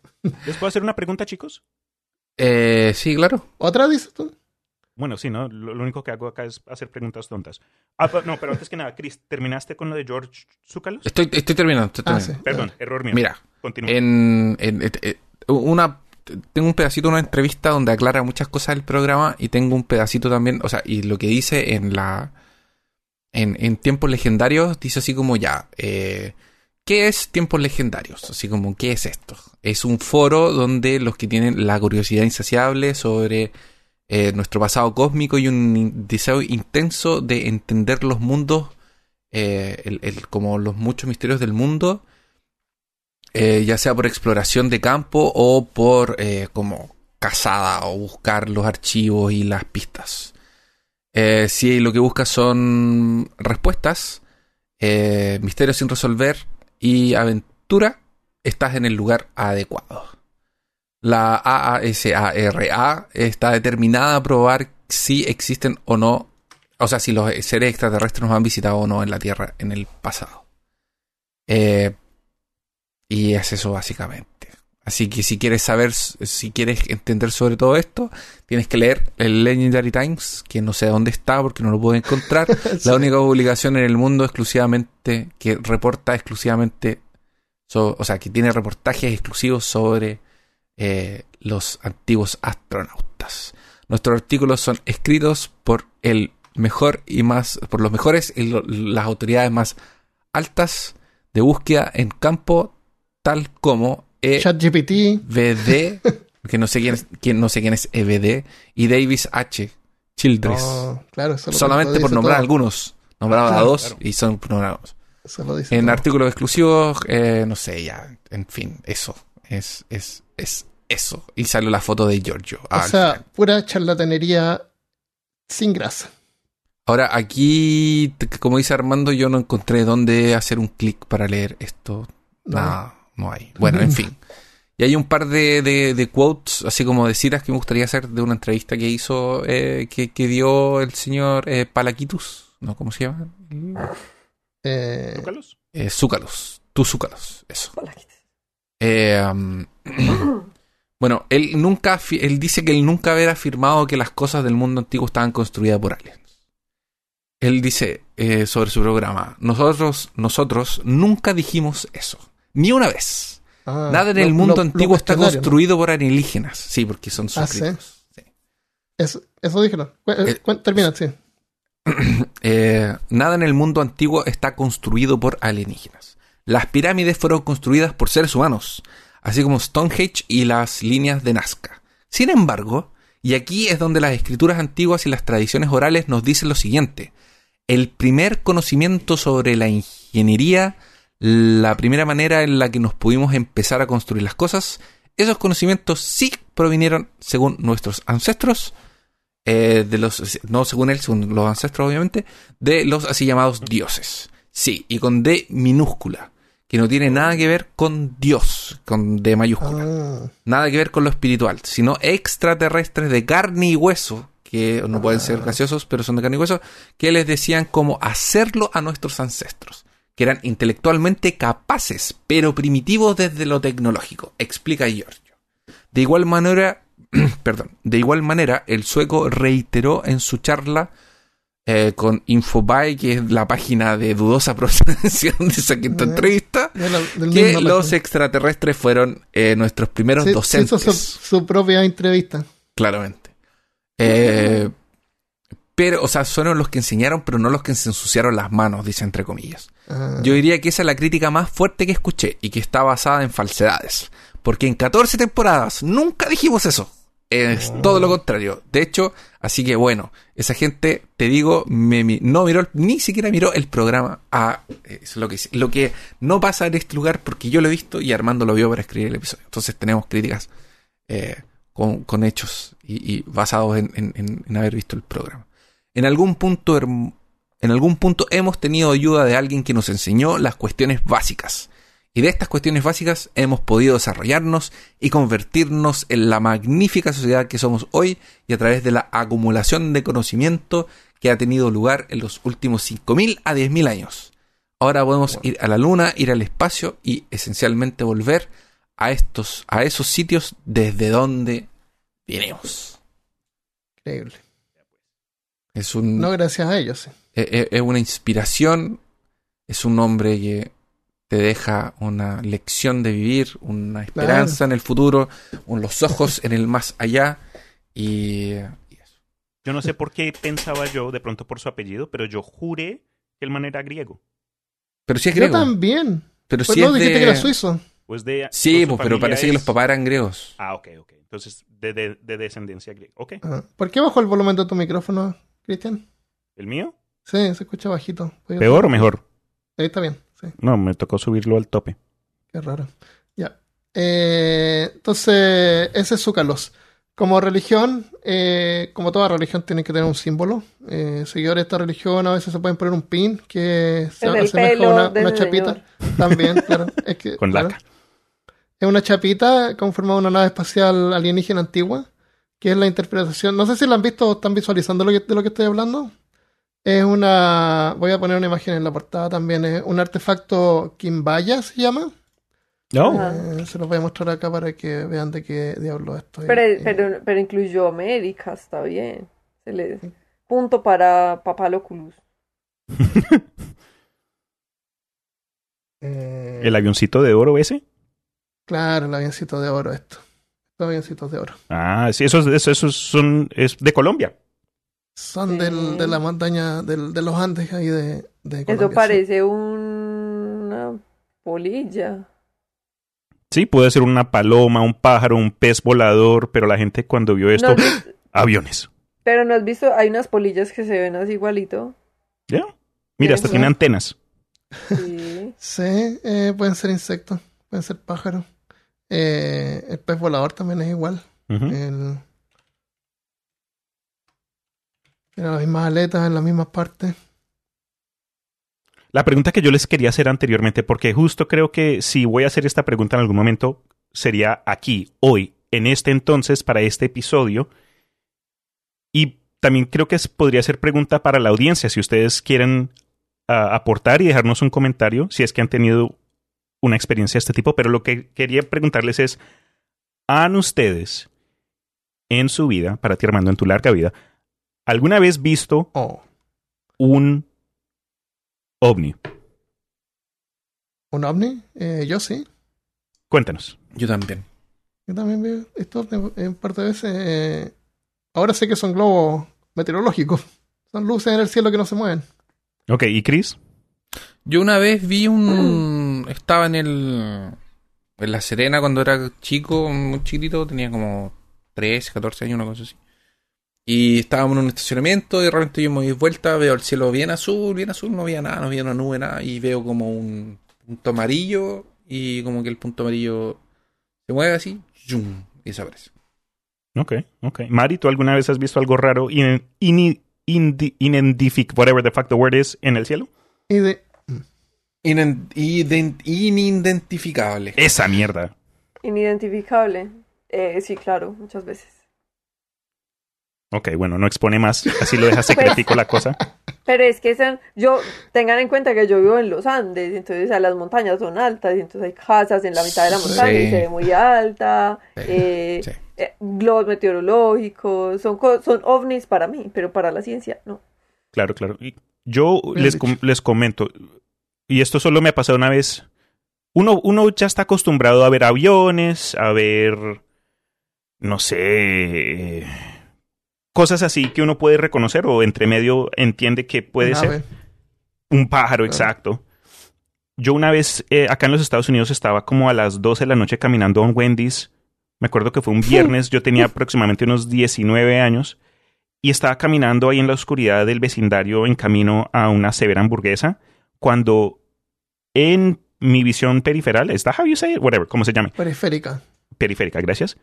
¿Les puedo hacer una pregunta, chicos? Eh, sí, claro. ¿Otra dices tú? Bueno, sí, ¿no? Lo, único que hago acá es hacer preguntas tontas. Ah, no, pero antes que nada, Chris, ¿terminaste con lo de George Zúcalos? Estoy, estoy terminando. Estoy ah, Perdón, error mío. Mira, En, en, una tengo un pedacito de una entrevista donde aclara muchas cosas del programa y tengo un pedacito también, o sea, y lo que dice en la en, tiempos legendarios dice así como ya, eh, ¿qué es tiempos legendarios? Así como, ¿qué es esto? Es un foro donde los que tienen la curiosidad insaciable sobre eh, nuestro pasado cósmico y un deseo intenso de entender los mundos, eh, como los muchos misterios del mundo, ya sea por exploración de campo o por como cazada o buscar los archivos y las pistas. Eh, si lo que buscas son respuestas, eh, misterios sin resolver y aventura, estás en el lugar adecuado. La AASARA está determinada a probar si existen o no, o sea, si los seres extraterrestres nos han visitado o no en la Tierra en el pasado. Eh, y es eso básicamente. Así que si quieres saber, si quieres entender sobre todo esto, tienes que leer el Legendary Times, que no sé dónde está porque no lo puedo encontrar. La única publicación en el mundo exclusivamente que reporta exclusivamente, o sea, que tiene reportajes exclusivos sobre eh, los antiguos astronautas. Nuestros artículos son escritos por el mejor y más, por los mejores y las autoridades más altas de búsqueda en campo, tal como e ChatGPT, VD, que no sé quién es, no sé quién es EVD, y Davis H. Childress. Claro, Solamente por nombrar algunos. Nombraba a dos y son nombrados. En artículos exclusivos, eh, no sé, ya, en fin, eso. Es, es, es eso. Y salió la foto de Giorgio. O sea, pura charlatanería sin grasa. Ahora, aquí, como dice Armando, yo no encontré dónde hacer un clic para leer esto. Nada no hay. Bueno, en fin. Y hay un par de, de, quotes, así como de citas que me gustaría hacer de una entrevista que hizo, eh, que, dio el señor eh, Palaquitus, ¿no? ¿Cómo se llama? Eh, ¿Zúcalos? Eh, Zúcalos. Tú Zúcalos, eso. Eh, um, bueno, él nunca, él dice que él nunca había afirmado que las cosas del mundo antiguo estaban construidas por aliens. Él dice sobre su programa, nosotros, nosotros nunca dijimos eso. Ni una vez. Ah, Nada en el mundo antiguo está construido por alienígenas. Sí, porque son ah, suscritos. Eso, eso dijeron. Eh, eh, termina, sí. Eh, nada en el mundo antiguo está construido por alienígenas. Las pirámides fueron construidas por seres humanos, así como Stonehenge y las líneas de Nazca. Sin embargo, y aquí es donde las escrituras antiguas y las tradiciones orales nos dicen lo siguiente, el primer conocimiento sobre la ingeniería la primera manera en la que nos pudimos empezar a construir las cosas, esos conocimientos sí provinieron, según nuestros ancestros, eh, de los, no según él, según los ancestros obviamente, de los así llamados dioses. Sí, y con D minúscula, que no tiene nada que ver con Dios, con D mayúscula. Ah. Nada que ver con lo espiritual, sino extraterrestres de carne y hueso, que no pueden ser ah. graciosos, pero son de carne y hueso, que les decían cómo hacerlo a nuestros ancestros que eran intelectualmente capaces, pero primitivos desde lo tecnológico, explica Giorgio. De igual manera, perdón, de igual manera, el sueco reiteró en su charla eh, con Infobae, que es la página de dudosa procedencia de esa quinta entrevista, que los extraterrestres fueron eh, nuestros primeros docentes. hizo su, propia entrevista. Claramente. Eh, pero, o sea, fueron los que enseñaron, pero no los que se ensuciaron las manos, dice entre comillas. Ah. Yo diría que esa es la crítica más fuerte que escuché y que está basada en falsedades. Porque en 14 temporadas nunca dijimos eso. Es todo lo contrario. De hecho, así que bueno, esa gente, te digo, me, no miró, ni siquiera miró el programa. Ah, es lo que, lo que no pasa en este lugar porque yo lo he visto y Armando lo vio para escribir el episodio. Entonces tenemos críticas eh, con, hechos y, basados en, haber visto el programa. En algún punto, en algún punto hemos tenido ayuda de alguien que nos enseñó las cuestiones básicas y de estas cuestiones básicas hemos podido desarrollarnos y convertirnos en la magnífica sociedad que somos hoy y a través de la acumulación de conocimiento que ha tenido lugar en los últimos 5.000 a 10.000 años. Ahora podemos ir a la luna, ir al espacio y esencialmente volver a estos, a esos sitios desde donde vinimos. Increíble. Es un. No gracias a ellos. Es, e, es una inspiración. Es un hombre que te deja una lección de vivir, una esperanza en el futuro, los ojos en el más allá y, eso. Yo no sé por qué pensaba yo, de pronto por su apellido, pero yo juré que el man era griego. Pero si es griego. Yo también. Pero pues si es de... que era suizo. Pues de, sí, pues, pero parece que los papás eran griegos. Ah, ok, ok. Entonces, de, de, descendencia griega. Ok. ¿Por qué bajó el volumen de tu micrófono, Cristian? ¿El mío? Sí, se escucha bajito. ¿Peor o mejor? Ahí está bien. No, me tocó subirlo al tope. Qué raro. Ya. Eh, entonces, ese es su calos. Como religión, eh, como toda religión, tiene que tener un símbolo. Eh, seguidores de esta religión a veces se pueden poner un pin que se asemeja a una, chapita. También, claro. Es que, Con laca. Es una chapita conformada una nave espacial alienígena antigua, que es la interpretación. No sé si la han visto o están visualizando lo de lo que estoy hablando. Es una. Voy a poner una imagen en la portada también. Es un artefacto Kimbaya, se llama. No. Eh, se los voy a mostrar acá para que vean de qué diablo estoy. Pero, pero, pero incluyó América, está bien. Se le... Punto para Papaloculus. eh... ¿El avioncito de oro ese? Claro, el avioncito de oro, esto. Avioncitos de oro. Ah, sí, esos, esos son. Es de Colombia. Son del, de la montaña, del, de los Andes ahí de, de Colombia. Eso parece una polilla. Sí, puede ser una paloma, un pájaro, un pez volador, pero la gente cuando vio esto, aviones. Pero no has visto, hay unas polillas que se ven así igualito. ¿Ya? Mira, hasta tiene antenas. Sí, sí eh, pueden ser insectos, pueden ser pájaros. Eh, el pez volador también es igual. el, en las mismas aletas, en las mismas partes. La pregunta que yo les quería hacer anteriormente, porque justo creo que si voy a hacer esta pregunta en algún momento, sería aquí, hoy, en este entonces, para este episodio. Y también creo que podría ser pregunta para la audiencia, si ustedes quieren ah, aportar y dejarnos un comentario, si es que han tenido una experiencia de este tipo. Pero lo que quería preguntarles es, ¿han ustedes en su vida, para ti Armando, en tu larga vida, ¿Alguna vez visto oh. un ovni? ¿Un ovni? Eh, yo sí. Cuéntanos. Yo también. Yo también veo esto en parte de veces. Eh, ahora sé que son globos meteorológicos. Son luces en el cielo que no se mueven. Ok, ¿y Chris? Yo una vez vi un. Estaba en el. En La Serena cuando era chico, muy chiquitito, tenía como 13, 14 años, una cosa así. Y estábamos en un estacionamiento y de repente yo me doy vuelta, veo el cielo bien azul, bien azul, no había nada, no había una nube, nada, y veo como un punto amarillo y como que el punto amarillo se mueve así ¡zum! y desaparece. Ok, ok. Mari, ¿tú alguna vez has visto algo raro, in, in, whatever the fuck the word is, en el cielo? Inidentificable. Esa mierda. Inidentificable. Eh, sí, claro, muchas veces. Ok, bueno, no expone más, así lo deja secretico la cosa. Pero es que son, yo, tengan en cuenta que yo vivo en los Andes, entonces las montañas son altas, y entonces hay casas en la mitad de la montaña y se ve muy alta, eh, eh, globos meteorológicos, son, son ovnis para mí, pero para la ciencia no. Claro, claro. Yo les, les comento, y esto solo me ha pasado una vez, uno, uno ya está acostumbrado a ver aviones, a ver, no sé cosas así que uno puede reconocer o entre medio entiende que puede ser un pájaro, exacto. Yo una vez eh, acá en los Estados Unidos estaba como a las 12 de la noche caminando a un Wendy's. Me acuerdo que fue un viernes, yo tenía aproximadamente unos 19 años y estaba caminando ahí en la oscuridad del vecindario en camino a una severa hamburguesa cuando en mi visión periferal, ¿está how you say it? Whatever, ¿cómo se llame? Periférica. Periférica, gracias.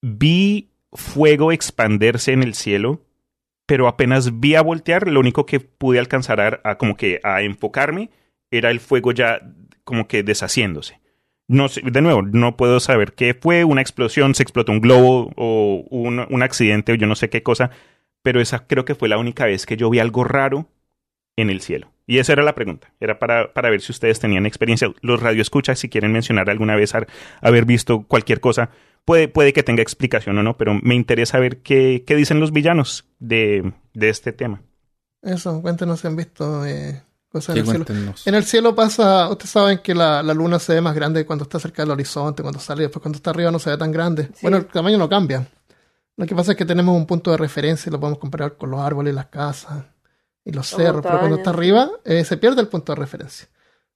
Vi fuego expanderse en el cielo, pero apenas vi a voltear, lo único que pude alcanzar a, como que a enfocarme era el fuego ya como que deshaciéndose. No sé, de nuevo, no puedo saber qué fue, una explosión, se explotó un globo o un, un accidente o yo no sé qué cosa, pero esa creo que fue la única vez que yo vi algo raro en el cielo. Y esa era la pregunta. Era para, para ver si ustedes tenían experiencia. Los radioescuchas, si quieren mencionar alguna vez haber visto cualquier cosa, puede, puede que tenga explicación o no, pero me interesa ver qué, qué dicen los villanos de, de, este tema. Eso, cuéntenos si han visto eh, en el cielo. En el cielo pasa, ustedes saben que la, la, luna se ve más grande cuando está cerca del horizonte, cuando sale, después cuando está arriba no se ve tan grande. Bueno, el tamaño no cambia. Lo que pasa es que tenemos un punto de referencia y lo podemos comparar con los árboles, las casas y los cerros, pero cuando está arriba eh, se pierde el punto de referencia.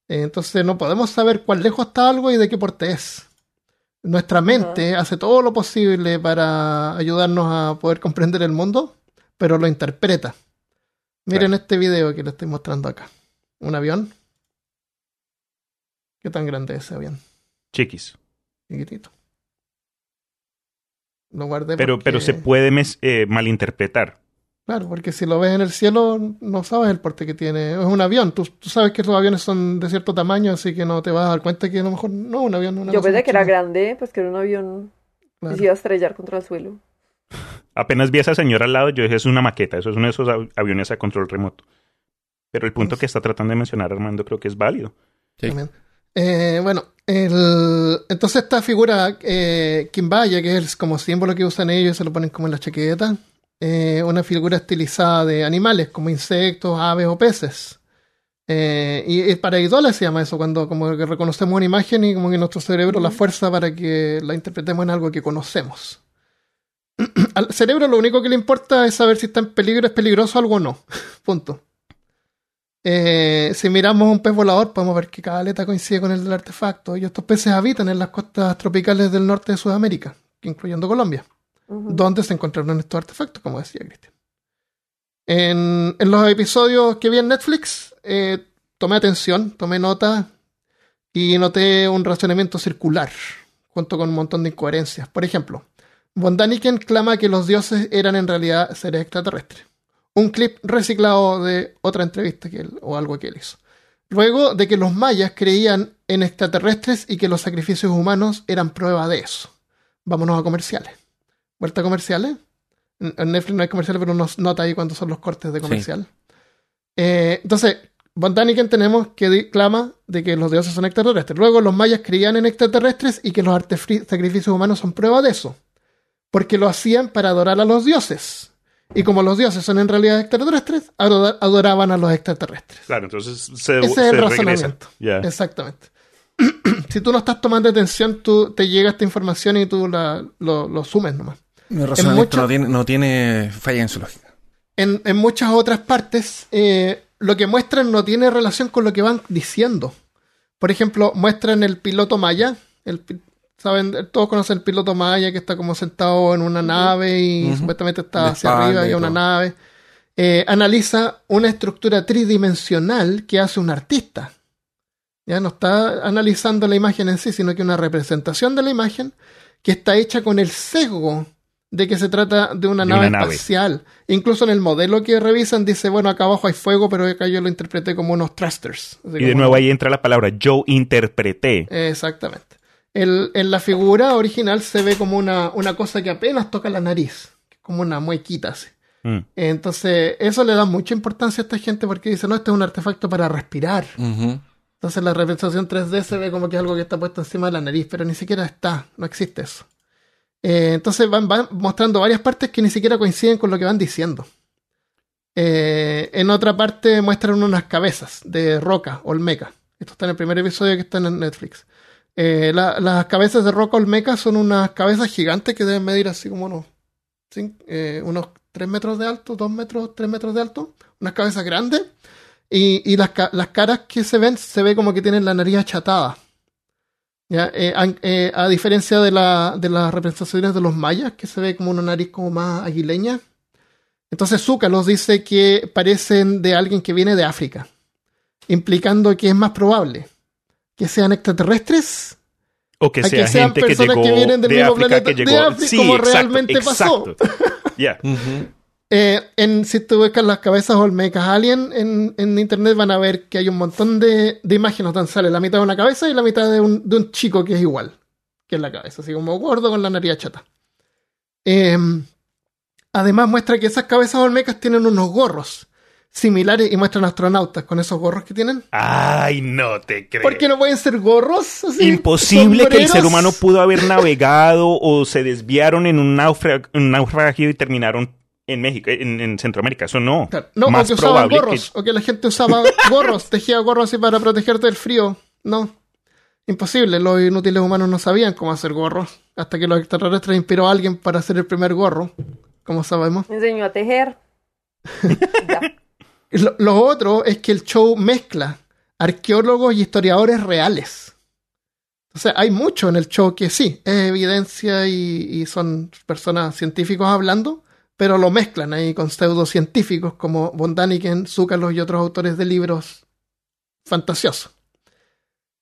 Eh, entonces no podemos saber cuán lejos está algo y de qué porte es. Nuestra mente hace todo lo posible para ayudarnos a poder comprender el mundo, pero lo interpreta. Miren este video que le estoy mostrando acá. Un avión. ¿Qué tan grande es ese avión? Chiquis. Chiquitito. Lo guardé pero, pero se puede eh, malinterpretar. Claro, porque si lo ves en el cielo, no sabes el porte que tiene. Es un avión. Tú, sabes que los aviones son de cierto tamaño, así que no te vas a dar cuenta que a lo mejor no un avión. Una Yo pensé que era grande, pues que era un avión que se iba a estrellar contra el suelo. Apenas vi a esa señora al lado, yo dije, es una maqueta, eso es uno de esos aviones a control remoto. Pero el punto que está tratando de mencionar Armando creo que es válido. Sí. Eh, bueno, el, entonces esta figura eh, Kimbaya, que es como símbolo que usan ellos, se lo ponen como en la chaqueta eh, una figura estilizada de animales como insectos, aves o peces. Eh, y, para idoles se llama eso, cuando como que reconocemos una imagen y como que nuestro cerebro la fuerza para que la interpretemos en algo que conocemos. Al cerebro lo único que le importa es saber si está en peligro, es peligroso algo o no. Punto. Eh, si miramos un pez volador, podemos ver que cada aleta coincide con el del artefacto. Y estos peces habitan en las costas tropicales del norte de Sudamérica, incluyendo Colombia donde se encontraron estos artefactos, como decía Cristian. En, los episodios que vi en Netflix, eh, tomé atención, tomé nota y noté un razonamiento circular, junto con un montón de incoherencias. Por ejemplo, Von Daniken clama que los dioses eran en realidad seres extraterrestres. Un clip reciclado de otra entrevista que él, o algo que él hizo. Luego de que los mayas creían en extraterrestres y que los sacrificios humanos eran prueba de eso. Vámonos a comerciales vuelta comerciales. En Netflix no hay comerciales, pero nos nota ahí cuando son los cortes de comercial. Eh, entonces, Von tenemos que clama de que los dioses son extraterrestres. Luego los mayas creían en extraterrestres y que los sacrificios humanos son prueba de eso. Porque lo hacían para adorar a los dioses. Y como los dioses son en realidad extraterrestres, adoraban a los extraterrestres. Claro, entonces se, Ese es el razonamiento. Exactamente. si tú no estás tomando atención, tú te llega esta información y tú la, lo, lo sumes nomás. Mi razonamiento no, tiene, no tiene falla en su lógica. En, en muchas otras partes, eh, lo que muestran no tiene relación con lo que van diciendo. Por ejemplo, muestran el piloto Maya. El, Saben, todos conocen el piloto Maya que está como sentado en una nave y supuestamente está hacia arriba y una nave. Eh, analiza una estructura tridimensional que hace un artista. Ya no está analizando la imagen en sí, sino que una representación de la imagen que está hecha con el sesgo de que se trata de una, nave, espacial. Incluso en el modelo que revisan dice, bueno, acá abajo hay fuego, pero acá yo lo interpreté como unos thrusters. y de nuevo ahí entra la palabra, yo interpreté. Exactamente. En la figura original se ve como una, una cosa que apenas toca la nariz, como una muequita así. Mm. Entonces, eso le da mucha importancia a esta gente porque dice, no, este es un artefacto para respirar. Entonces la representación 3D se ve como que es algo que está puesto encima de la nariz, pero ni siquiera está, no existe eso. Eh, entonces van, mostrando varias partes que ni siquiera coinciden con lo que van diciendo. Eh, en otra parte muestran unas cabezas de roca, olmeca. Esto está en el primer episodio que está en Netflix. Eh, las cabezas de roca olmeca son unas cabezas gigantes que deben medir así como unos, unos 3 metros de alto, 2 metros, 3 metros de alto. Unas cabezas grandes. Y, las, caras que se ven, se ve como que tienen la nariz achatada. a, diferencia de, la, de las representaciones de los mayas, que se ve como una nariz como más aguileña, entonces Zuka nos dice que parecen de alguien que viene de África, implicando que es más probable que sean extraterrestres o que, sean gente que, llegó que vienen del de mismo África, planeta de África, como realmente pasó. Eh, en, si tú buscas las cabezas olmecas alien en, en, internet van a ver que hay un montón de, de imágenes donde sale la mitad de una cabeza y la mitad de un, de un chico que es igual que es la cabeza, así como gordo con la nariz chata. Eh, Además muestra que esas cabezas olmecas tienen unos gorros similares y muestran astronautas con esos gorros que tienen. Ay, no te creo. ¿Por qué no pueden ser gorros? Imposible que el ser humano pudo haber navegado o se desviaron en un, naufragio y terminaron en México, en, Centroamérica. Eso no. No, Más o que usaban gorros, o que la gente usaba gorros, tejía gorros así para protegerte del frío. No. Imposible, los inútiles humanos no sabían cómo hacer gorros. Hasta que los extraterrestres inspiró a alguien para hacer el primer gorro. ¿Cómo sabemos. Me enseñó a tejer. lo, otro es que el show mezcla arqueólogos y historiadores reales. O sea, hay mucho en el show que sí, es evidencia y, son personas científicos hablando, pero lo mezclan ahí con pseudocientíficos como Von Daniken, Zúcalos y otros autores de libros fantasiosos.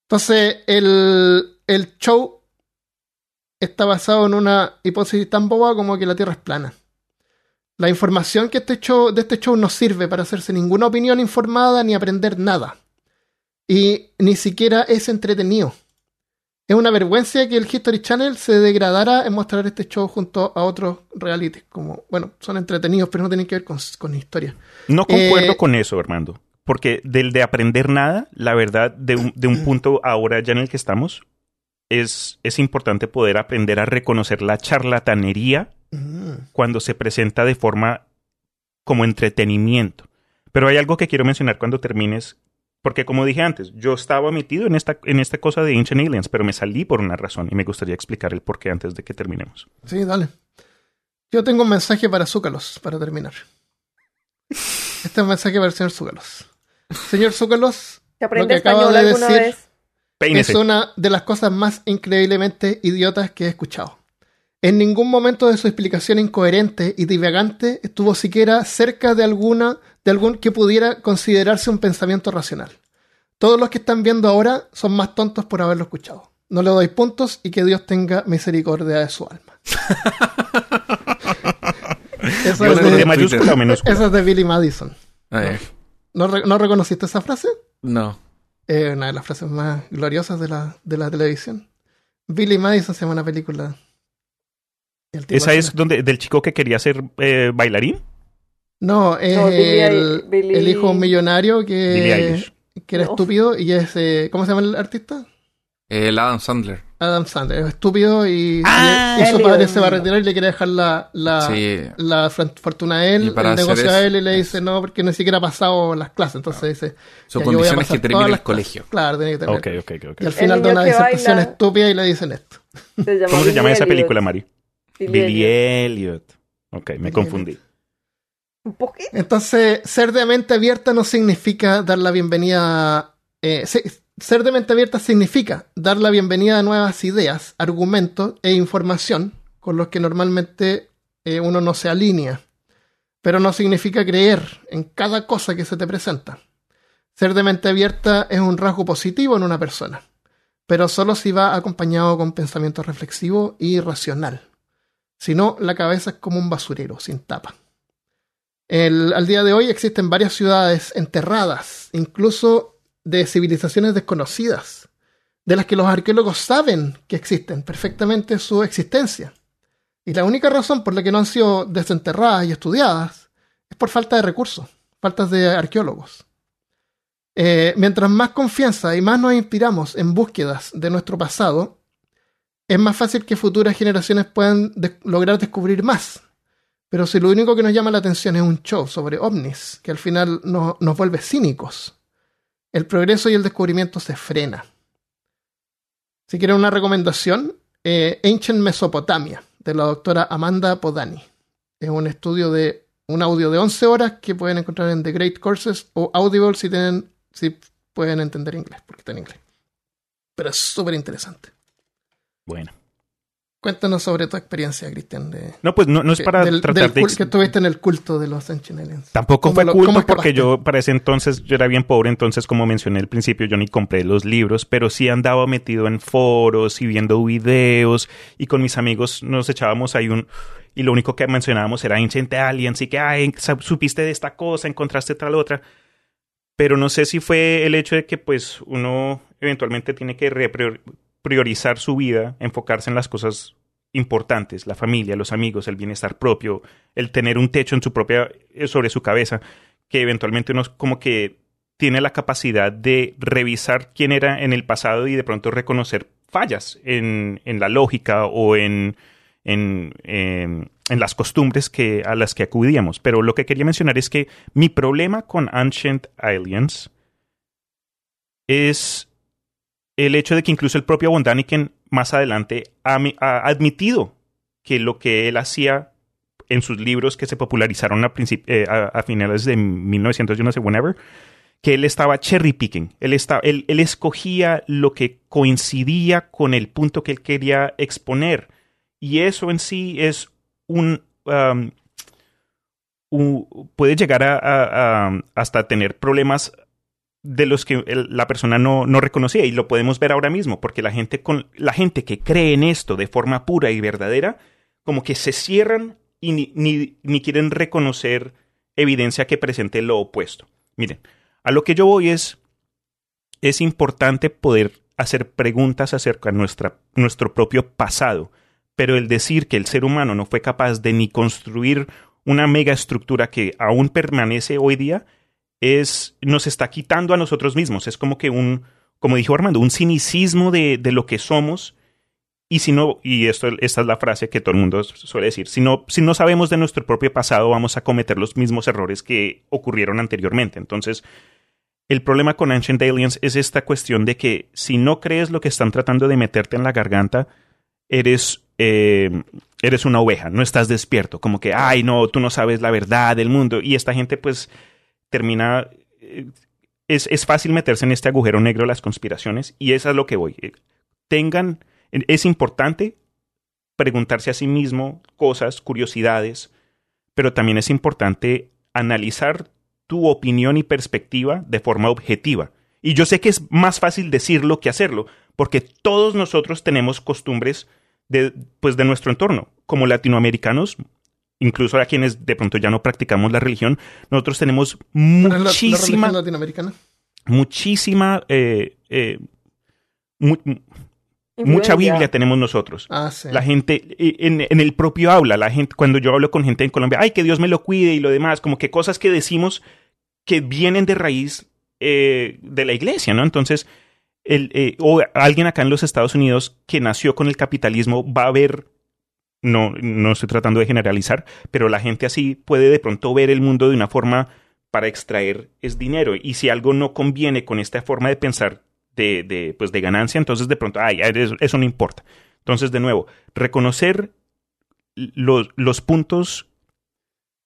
Entonces, el, el show está basado en una hipótesis tan boba como que la Tierra es plana. La información que este show, de este show no sirve para hacerse ninguna opinión informada ni aprender nada. Y ni siquiera es entretenido. Es una vergüenza que el History Channel se degradara en mostrar este show junto a otros realities. Como, bueno, son entretenidos, pero no tienen que ver con, historia. No concuerdo eh, con eso, Armando. Porque del de aprender nada, la verdad, de un, de un punto ahora ya en el que estamos, es, es importante poder aprender a reconocer la charlatanería cuando se presenta de forma como entretenimiento. Pero hay algo que quiero mencionar cuando termines, porque como dije antes, yo estaba metido en esta, en esta cosa de Ancient Aliens, pero me salí por una razón y me gustaría explicar el por qué antes de que terminemos. Sí, dale. Yo tengo un mensaje para Zúcalos, para terminar. Este es un mensaje para el señor Zúcalos. Señor Zúcalos, lo que acaba de decir es una de las cosas más increíblemente idiotas que he escuchado. En ningún momento de su explicación incoherente y divagante estuvo siquiera cerca de alguna de algún que pudiera considerarse un pensamiento racional. Todos los que están viendo ahora son más tontos por haberlo escuchado. No le doy puntos y que Dios tenga misericordia de su alma. eso, es de, Billy Madison. ¿No, reconociste esa frase? No. Es una de las frases más gloriosas de la, de la televisión. Billy Madison se llama una película ¿Esa es donde del chico que quería ser eh, bailarín? No, es el, el, hijo millonario que, que era estúpido y es... Eh, ¿Cómo se llama el artista? El Adam Sandler. Adam Sandler, es estúpido y, ah, y, su padre se va a retirar y le quiere dejar la, la, la fortuna a él, el negocio a él y le dice no, porque ni siquiera ha pasado las clases. Entonces dice: Su condición es que termine el colegio. Claro, tiene que terminar. Okay, okay, okay, y al final de una disertación estúpida y le dicen esto. ¿Cómo se llama esa película, Mari? Billy, Elliot. Ok, me confundí. Un poquito. Entonces, ser de mente abierta no significa dar la bienvenida. Eh, ser de mente abierta significa dar la bienvenida a nuevas ideas, argumentos e información con los que normalmente eh, uno no se alinea. Pero no significa creer en cada cosa que se te presenta. Ser de mente abierta es un rasgo positivo en una persona, pero solo si va acompañado con pensamiento reflexivo y racional. Si no, la cabeza es como un basurero sin tapa. al día de hoy existen varias ciudades enterradas, incluso de civilizaciones desconocidas, de las que los arqueólogos saben que existen perfectamente su existencia. Y la única razón por la que no han sido desenterradas y estudiadas es por falta de recursos, faltas de arqueólogos. Eh, mientras más confianza y más nos inspiramos en búsquedas de nuestro pasado, es más fácil que futuras generaciones puedan lograr descubrir más. Pero si lo único que nos llama la atención es un show sobre ovnis, que al final nos vuelve cínicos, el progreso y el descubrimiento se frena. Si quieren una recomendación, eh, Ancient Mesopotamia, de la doctora Amanda Podani. Es un estudio de un audio de 11 horas que pueden encontrar en The Great Courses o Audible si, tienen, si pueden entender inglés, porque está en inglés. Pero es súper interesante. Bueno. Cuéntanos sobre tu experiencia, Cristian. De, no, pues no, no es para tratar de... Que estuviste en el culto de los Ancient Tampoco fue culto porque yo para ese entonces, yo era bien pobre, entonces como mencioné al principio, yo ni compré los libros, pero sí andaba metido en foros y viendo videos y con mis amigos nos echábamos ahí un... Y lo único que mencionábamos era Ancient Aliens y que, ay, supiste de esta cosa, encontraste tal otra. Pero no sé si fue el hecho de que pues uno eventualmente tiene que priorizar su vida, enfocarse en las cosas importantes, la familia, los amigos, el bienestar propio, el tener un techo en su propia, eh, sobre su cabeza, que eventualmente uno como que tiene la capacidad de revisar quién era en el pasado y de pronto reconocer fallas en, en la lógica o en, en, en, en, las costumbres que, a las que acudíamos. Pero lo que quería mencionar es que mi problema con Ancient Aliens es el hecho de que incluso el propio Von más adelante ha, admitido que lo que él hacía en sus libros que se popularizaron a, eh, a, finales de 1900, yo no sé, que él estaba cherry picking. Él, él, escogía lo que coincidía con el punto que él quería exponer. Y eso en sí es un. Um, puede llegar a, hasta tener problemas de los que la persona no, no, reconocía y lo podemos ver ahora mismo porque la gente con la gente que cree en esto de forma pura y verdadera como que se cierran y ni, ni, ni quieren reconocer evidencia que presente lo opuesto. Miren, a lo que yo voy es es importante poder hacer preguntas acerca de nuestra, nuestro propio pasado, pero el decir que el ser humano no fue capaz de ni construir una mega estructura que aún permanece hoy día es, nos está quitando a nosotros mismos. Es como que un, como dijo Armando, un cinicismo de, de lo que somos. Y si no, y esto, esta es la frase que todo el mundo suele decir, si no, si no sabemos de nuestro propio pasado, vamos a cometer los mismos errores que ocurrieron anteriormente. Entonces, el problema con Ancient Aliens es esta cuestión de que si no crees lo que están tratando de meterte en la garganta, eres, eh, eres una oveja, no estás despierto, como que, ay, no, tú no sabes la verdad del mundo. Y esta gente, pues, termina... Eh, es, es, fácil meterse en este agujero negro de las conspiraciones y eso es lo que voy. Eh, tengan, es importante preguntarse a sí mismo cosas, curiosidades, pero también es importante analizar tu opinión y perspectiva de forma objetiva. Y yo sé que es más fácil decirlo que hacerlo, porque todos nosotros tenemos costumbres de, pues, de nuestro entorno. Como latinoamericanos, incluso a quienes de pronto ya no practicamos la religión, nosotros tenemos muchísima... La, latinoamericana? Muchísima... Eh, eh, mucha Biblia tenemos nosotros. Ah, sí. La gente, en, en, el propio aula, la gente, cuando yo hablo con gente en Colombia, ay, que Dios me lo cuide y lo demás, como que cosas que decimos que vienen de raíz eh, de la iglesia, ¿no? Entonces, el, o alguien acá en los Estados Unidos que nació con el capitalismo va a ver no, no estoy tratando de generalizar, pero la gente así puede de pronto ver el mundo de una forma para extraer es dinero. Y si algo no conviene con esta forma de pensar de, de, pues de ganancia, entonces de pronto, ay, eso, no importa. Entonces, de nuevo, reconocer los, los puntos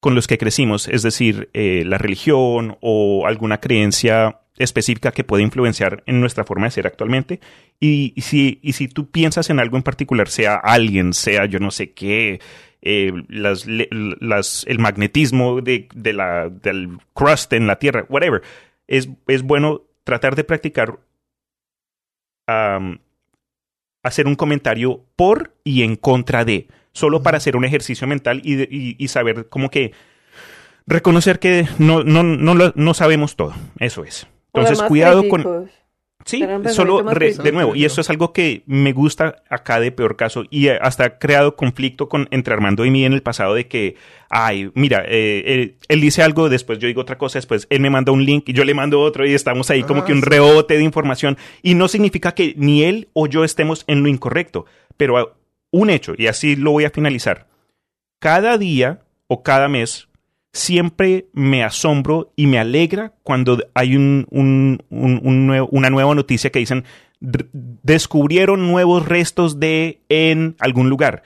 con los que crecimos, es decir, eh, la religión o alguna creencia específica que puede influenciar en nuestra forma de ser actualmente. Y, si, y si tú piensas en algo en particular, sea alguien, sea yo no sé qué, eh, las, las, el magnetismo de, de la, del crust en la Tierra, whatever, es, es bueno tratar de practicar hacer un comentario por y en contra de, solo para hacer un ejercicio mental y, y, y saber como que reconocer que no, no, no, no sabemos todo, eso es. Entonces, cuidado con. Sí, solo de nuevo, y eso es algo que me gusta acá de peor caso, y hasta ha creado conflicto con, entre Armando y mí en el pasado de que, ay, mira, eh, él, dice algo, después yo digo otra cosa, después él me manda un link y yo le mando otro y estamos ahí como que un ah, rebote de información, y no significa que ni él o yo estemos en lo incorrecto, pero un hecho, y así lo voy a finalizar, cada día o cada mes siempre me asombro y me alegra cuando hay un, una nueva noticia que dicen descubrieron nuevos restos de en algún lugar.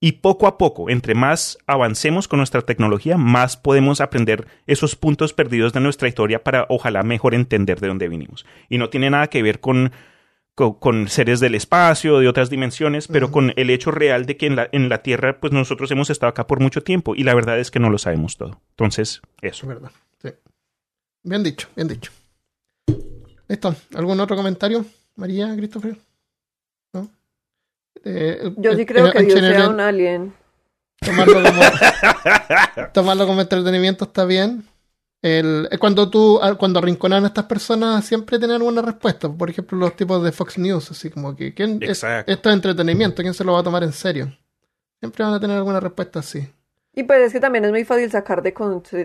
Y poco a poco, entre más avancemos con nuestra tecnología, más podemos aprender esos puntos perdidos de nuestra historia para ojalá mejor entender de dónde vinimos. Y no tiene nada que ver con con, seres del espacio, de otras dimensiones, pero con el hecho real de que en la, en la Tierra, pues nosotros hemos estado acá por mucho tiempo y la verdad es que no lo sabemos todo. Entonces, eso. verdad, sí. Bien dicho, bien dicho. Listo. ¿Algún otro comentario, María, Christopher? ¿No? Eh, Yo sí creo que Dios sea un alien. Tomarlo como, tomarlo como entretenimiento está bien. El, cuando tú, cuando arrinconan a estas personas, siempre tienen alguna respuesta. Por ejemplo, los tipos de Fox News, así como que, ¿quién, esto es entretenimiento, ¿quién se lo va a tomar en serio? Siempre van a tener alguna respuesta así. Y pues es que también es muy fácil sacar de,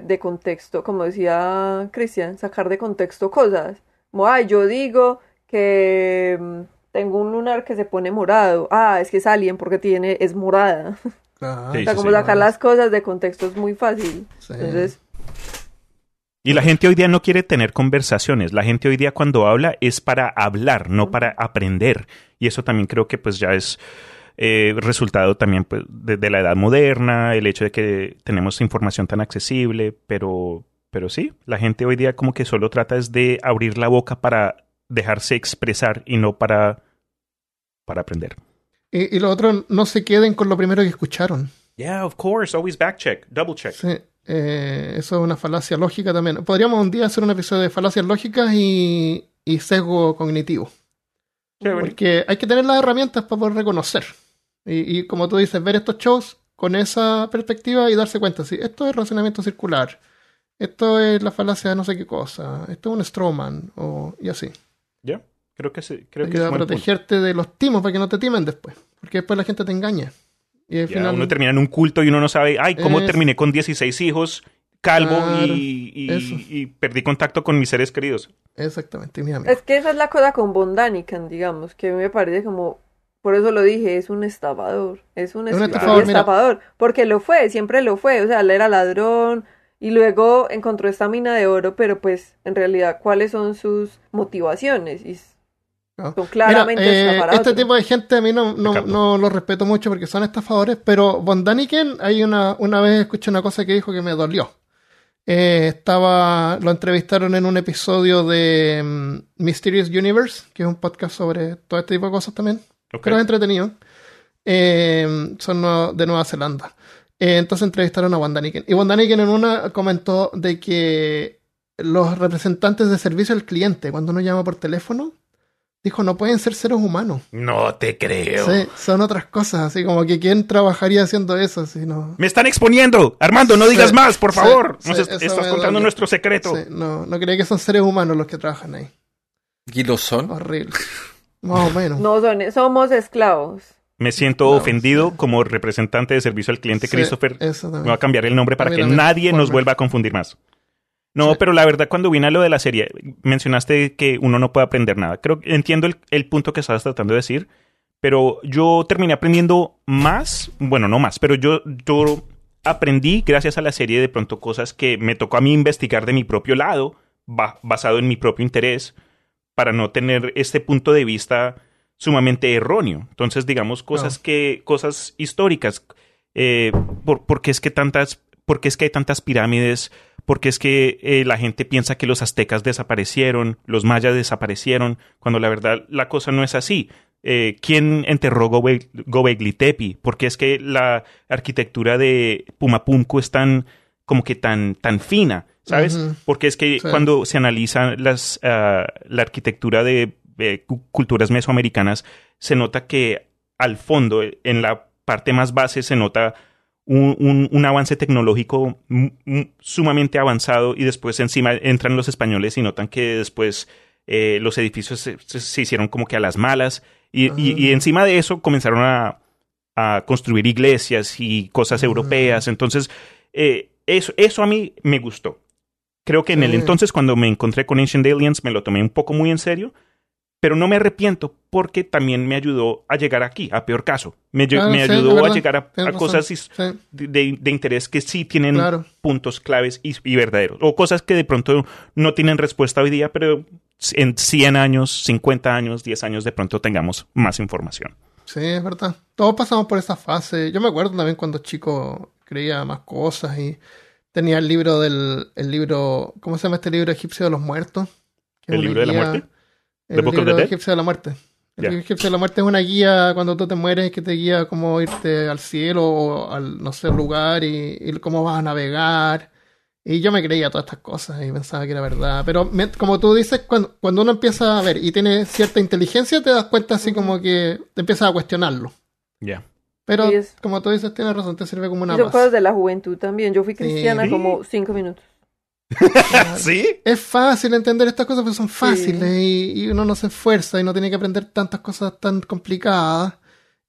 de contexto, como decía Cristian, sacar de contexto cosas. Como, ay, yo digo que mm, tengo un lunar que se pone morado. Ah, es que es alguien porque tiene, es morada. o sea, como sacar las cosas de contexto es muy fácil. Entonces, y la gente hoy día no quiere tener conversaciones. La gente hoy día cuando habla es para hablar, no para aprender. Y eso también creo que pues ya es eh, resultado también pues, de, la edad moderna, el hecho de que tenemos información tan accesible, pero, pero sí, la gente hoy día como que solo trata es de abrir la boca para dejarse expresar y no para, para aprender. Y, y lo otro, no se queden con lo primero que escucharon. Yeah, of course, always back check, double check. Sí. Eh, eso es una falacia lógica también. Podríamos un día hacer un episodio de falacias lógicas y, sesgo cognitivo. Porque hay que tener las herramientas para poder reconocer. Y, como tú dices, ver estos shows con esa perspectiva y darse cuenta, si esto es razonamiento circular, esto es la falacia de no sé qué cosa, esto es un Stroman, o, y así. Ya, creo que sí. Creo que protegerte de los timos para que no te timen después, porque después la gente te engaña. Y Uno termina en un culto y uno no sabe, ay, ¿cómo terminé con 16 hijos, calvo y, perdí contacto con mis seres queridos? Exactamente, Es que esa es la cosa con Von digamos, que me parece como, por eso lo dije, es un estafador, es un, estafador, porque lo fue, siempre lo fue, o sea, él era ladrón, y luego encontró esta mina de oro, pero pues en realidad cuáles son sus motivaciones y claramente eh, Este tipo de gente a mí no, no, lo respeto mucho porque son estafadores, pero Von Daniken, hay una, una vez escuché una cosa que dijo que me dolió. Eh, estaba, lo entrevistaron en un episodio de mm, Mysterious Universe, que es un podcast sobre todo este tipo de cosas también. Pero es entretenido. Eh, son de Nueva Zelanda. entonces entrevistaron a Von Daniken. Y Von Daniken en una comentó de que los representantes de servicio al cliente, cuando uno llama por teléfono, dijo, no pueden ser seres humanos. No te creo. Sí, son otras cosas, así como que quién trabajaría haciendo eso si no... Me están exponiendo. Armando, no digas más, por favor. estás contando nuestro secreto. no, no creía que son seres humanos los que trabajan ahí. ¿Y lo son? Horrible. Más o menos. No, son, somos esclavos. Me siento ofendido como representante de servicio al cliente, Christopher. Me voy a cambiar el nombre para que nadie nos vuelva a confundir más. No, pero la verdad, cuando vine a lo de la serie, mencionaste que uno no puede aprender nada. Creo que entiendo el, punto que estabas tratando de decir, pero yo terminé aprendiendo más, bueno, no más, pero yo, yo aprendí gracias a la serie de pronto cosas que me tocó a mí investigar de mi propio lado, basado en mi propio interés, para no tener este punto de vista sumamente erróneo. Entonces, digamos, cosas que, cosas históricas. Eh, por, qué es que tantas, por qué es que hay tantas pirámides? Porque es que eh, la gente piensa que los aztecas desaparecieron, los mayas desaparecieron, cuando la verdad la cosa no es así. Eh, ¿Quién enterró Gobekli Tepe? Porque es que la arquitectura de Pumapumco es tan como que tan, tan fina, ¿sabes? Porque es que cuando se analiza las, ah, la arquitectura de culturas mesoamericanas, se nota que al fondo, en la parte más base, se nota un, avance tecnológico sumamente avanzado y después encima entran los españoles y notan que después eh, los edificios se, hicieron como que a las malas, y, y, encima de eso comenzaron a, a, construir iglesias y cosas europeas, entonces eh, eso, eso a mí me gustó. Creo que en el entonces, cuando me encontré con Ancient Aliens, me lo tomé un poco muy en serio, pero no me arrepiento porque también me ayudó a llegar aquí, a peor caso. Me, ah, ayudó a llegar a, cosas de, interés que sí tienen puntos claves y, verdaderos. O cosas que de pronto no tienen respuesta hoy día, pero en 100 años, 50 años, 10 años de pronto tengamos más información. Sí, es verdad. Todos pasamos por esa fase. Yo me acuerdo también cuando chico creía más cosas y tenía el libro del el libro, ¿cómo se llama este libro egipcio de los muertos? ¿El libro de la muerte? El libro egipcio de la muerte. El egipcio de la muerte es una guía cuando tú te mueres que te guía cómo irte al cielo o al, no sé, lugar y, cómo vas a navegar. Y yo me creía todas estas cosas y pensaba que era verdad. Pero como tú dices, cuando, cuando uno empieza a ver y tiene cierta inteligencia, te das cuenta así como que te empiezas a cuestionarlo. Ya. Pero como tú dices, tienes razón, te sirve como una base. cosas de la juventud también. Yo fui cristiana como cinco minutos. ¿Sí? Es fácil entender estas cosas porque son fáciles y, uno no se esfuerza y no tiene que aprender tantas cosas tan complicadas.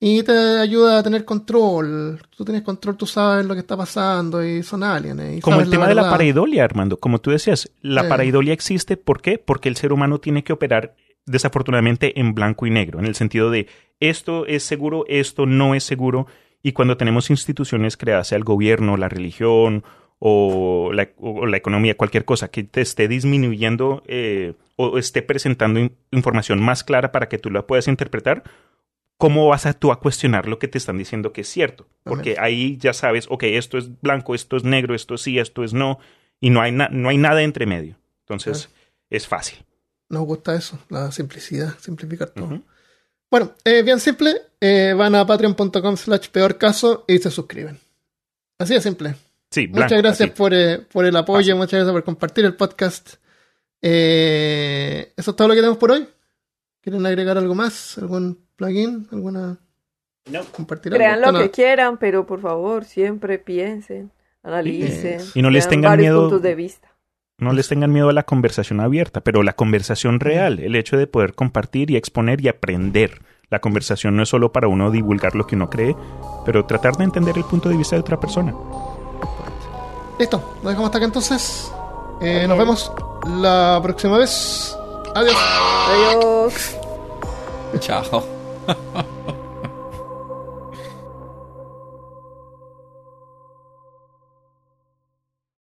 Y te ayuda a tener control. Tú tienes control, tú sabes lo que está pasando y son aliens. como el tema de la pareidolia, Armando. Como tú decías, la pareidolia existe. ¿Por qué? Porque el ser humano tiene que operar desafortunadamente en blanco y negro, en el sentido de esto es seguro, esto no es seguro. Y cuando tenemos instituciones creadas, sea el gobierno, la religión o la, economía, cualquier cosa que te esté disminuyendo eh, o esté presentando información más clara para que tú la puedas interpretar, ¿cómo vas a tú a cuestionar lo que te están diciendo que es cierto? Porque ahí ya sabes, ok, esto es blanco, esto es negro, esto sí, esto es no, y no hay, no hay nada entre medio. Entonces, es fácil. Nos gusta eso, la simplicidad, simplificar todo. Bueno, eh, bien simple, eh, van a patreon.com slash peor caso y se suscriben. Así de simple muchas gracias por, eh, por, el apoyo, muchas gracias por compartir el podcast. Eh, eso es todo lo que tenemos por hoy. ¿Quieren agregar algo más? ¿Algún plugin? ¿Alguna? No. Compartir Crean lo que quieran, pero por favor, siempre piensen, analicen. Y no les tengan miedo. Puntos de vista. No les tengan miedo a la conversación abierta, pero la conversación real, el hecho de poder compartir y exponer y aprender. La conversación no es solo para uno divulgar lo que uno cree, pero tratar de entender el punto de vista de otra persona. Listo, lo dejamos hasta acá entonces. Eh, nos vemos la próxima vez. Adiós. Adiós. Chao.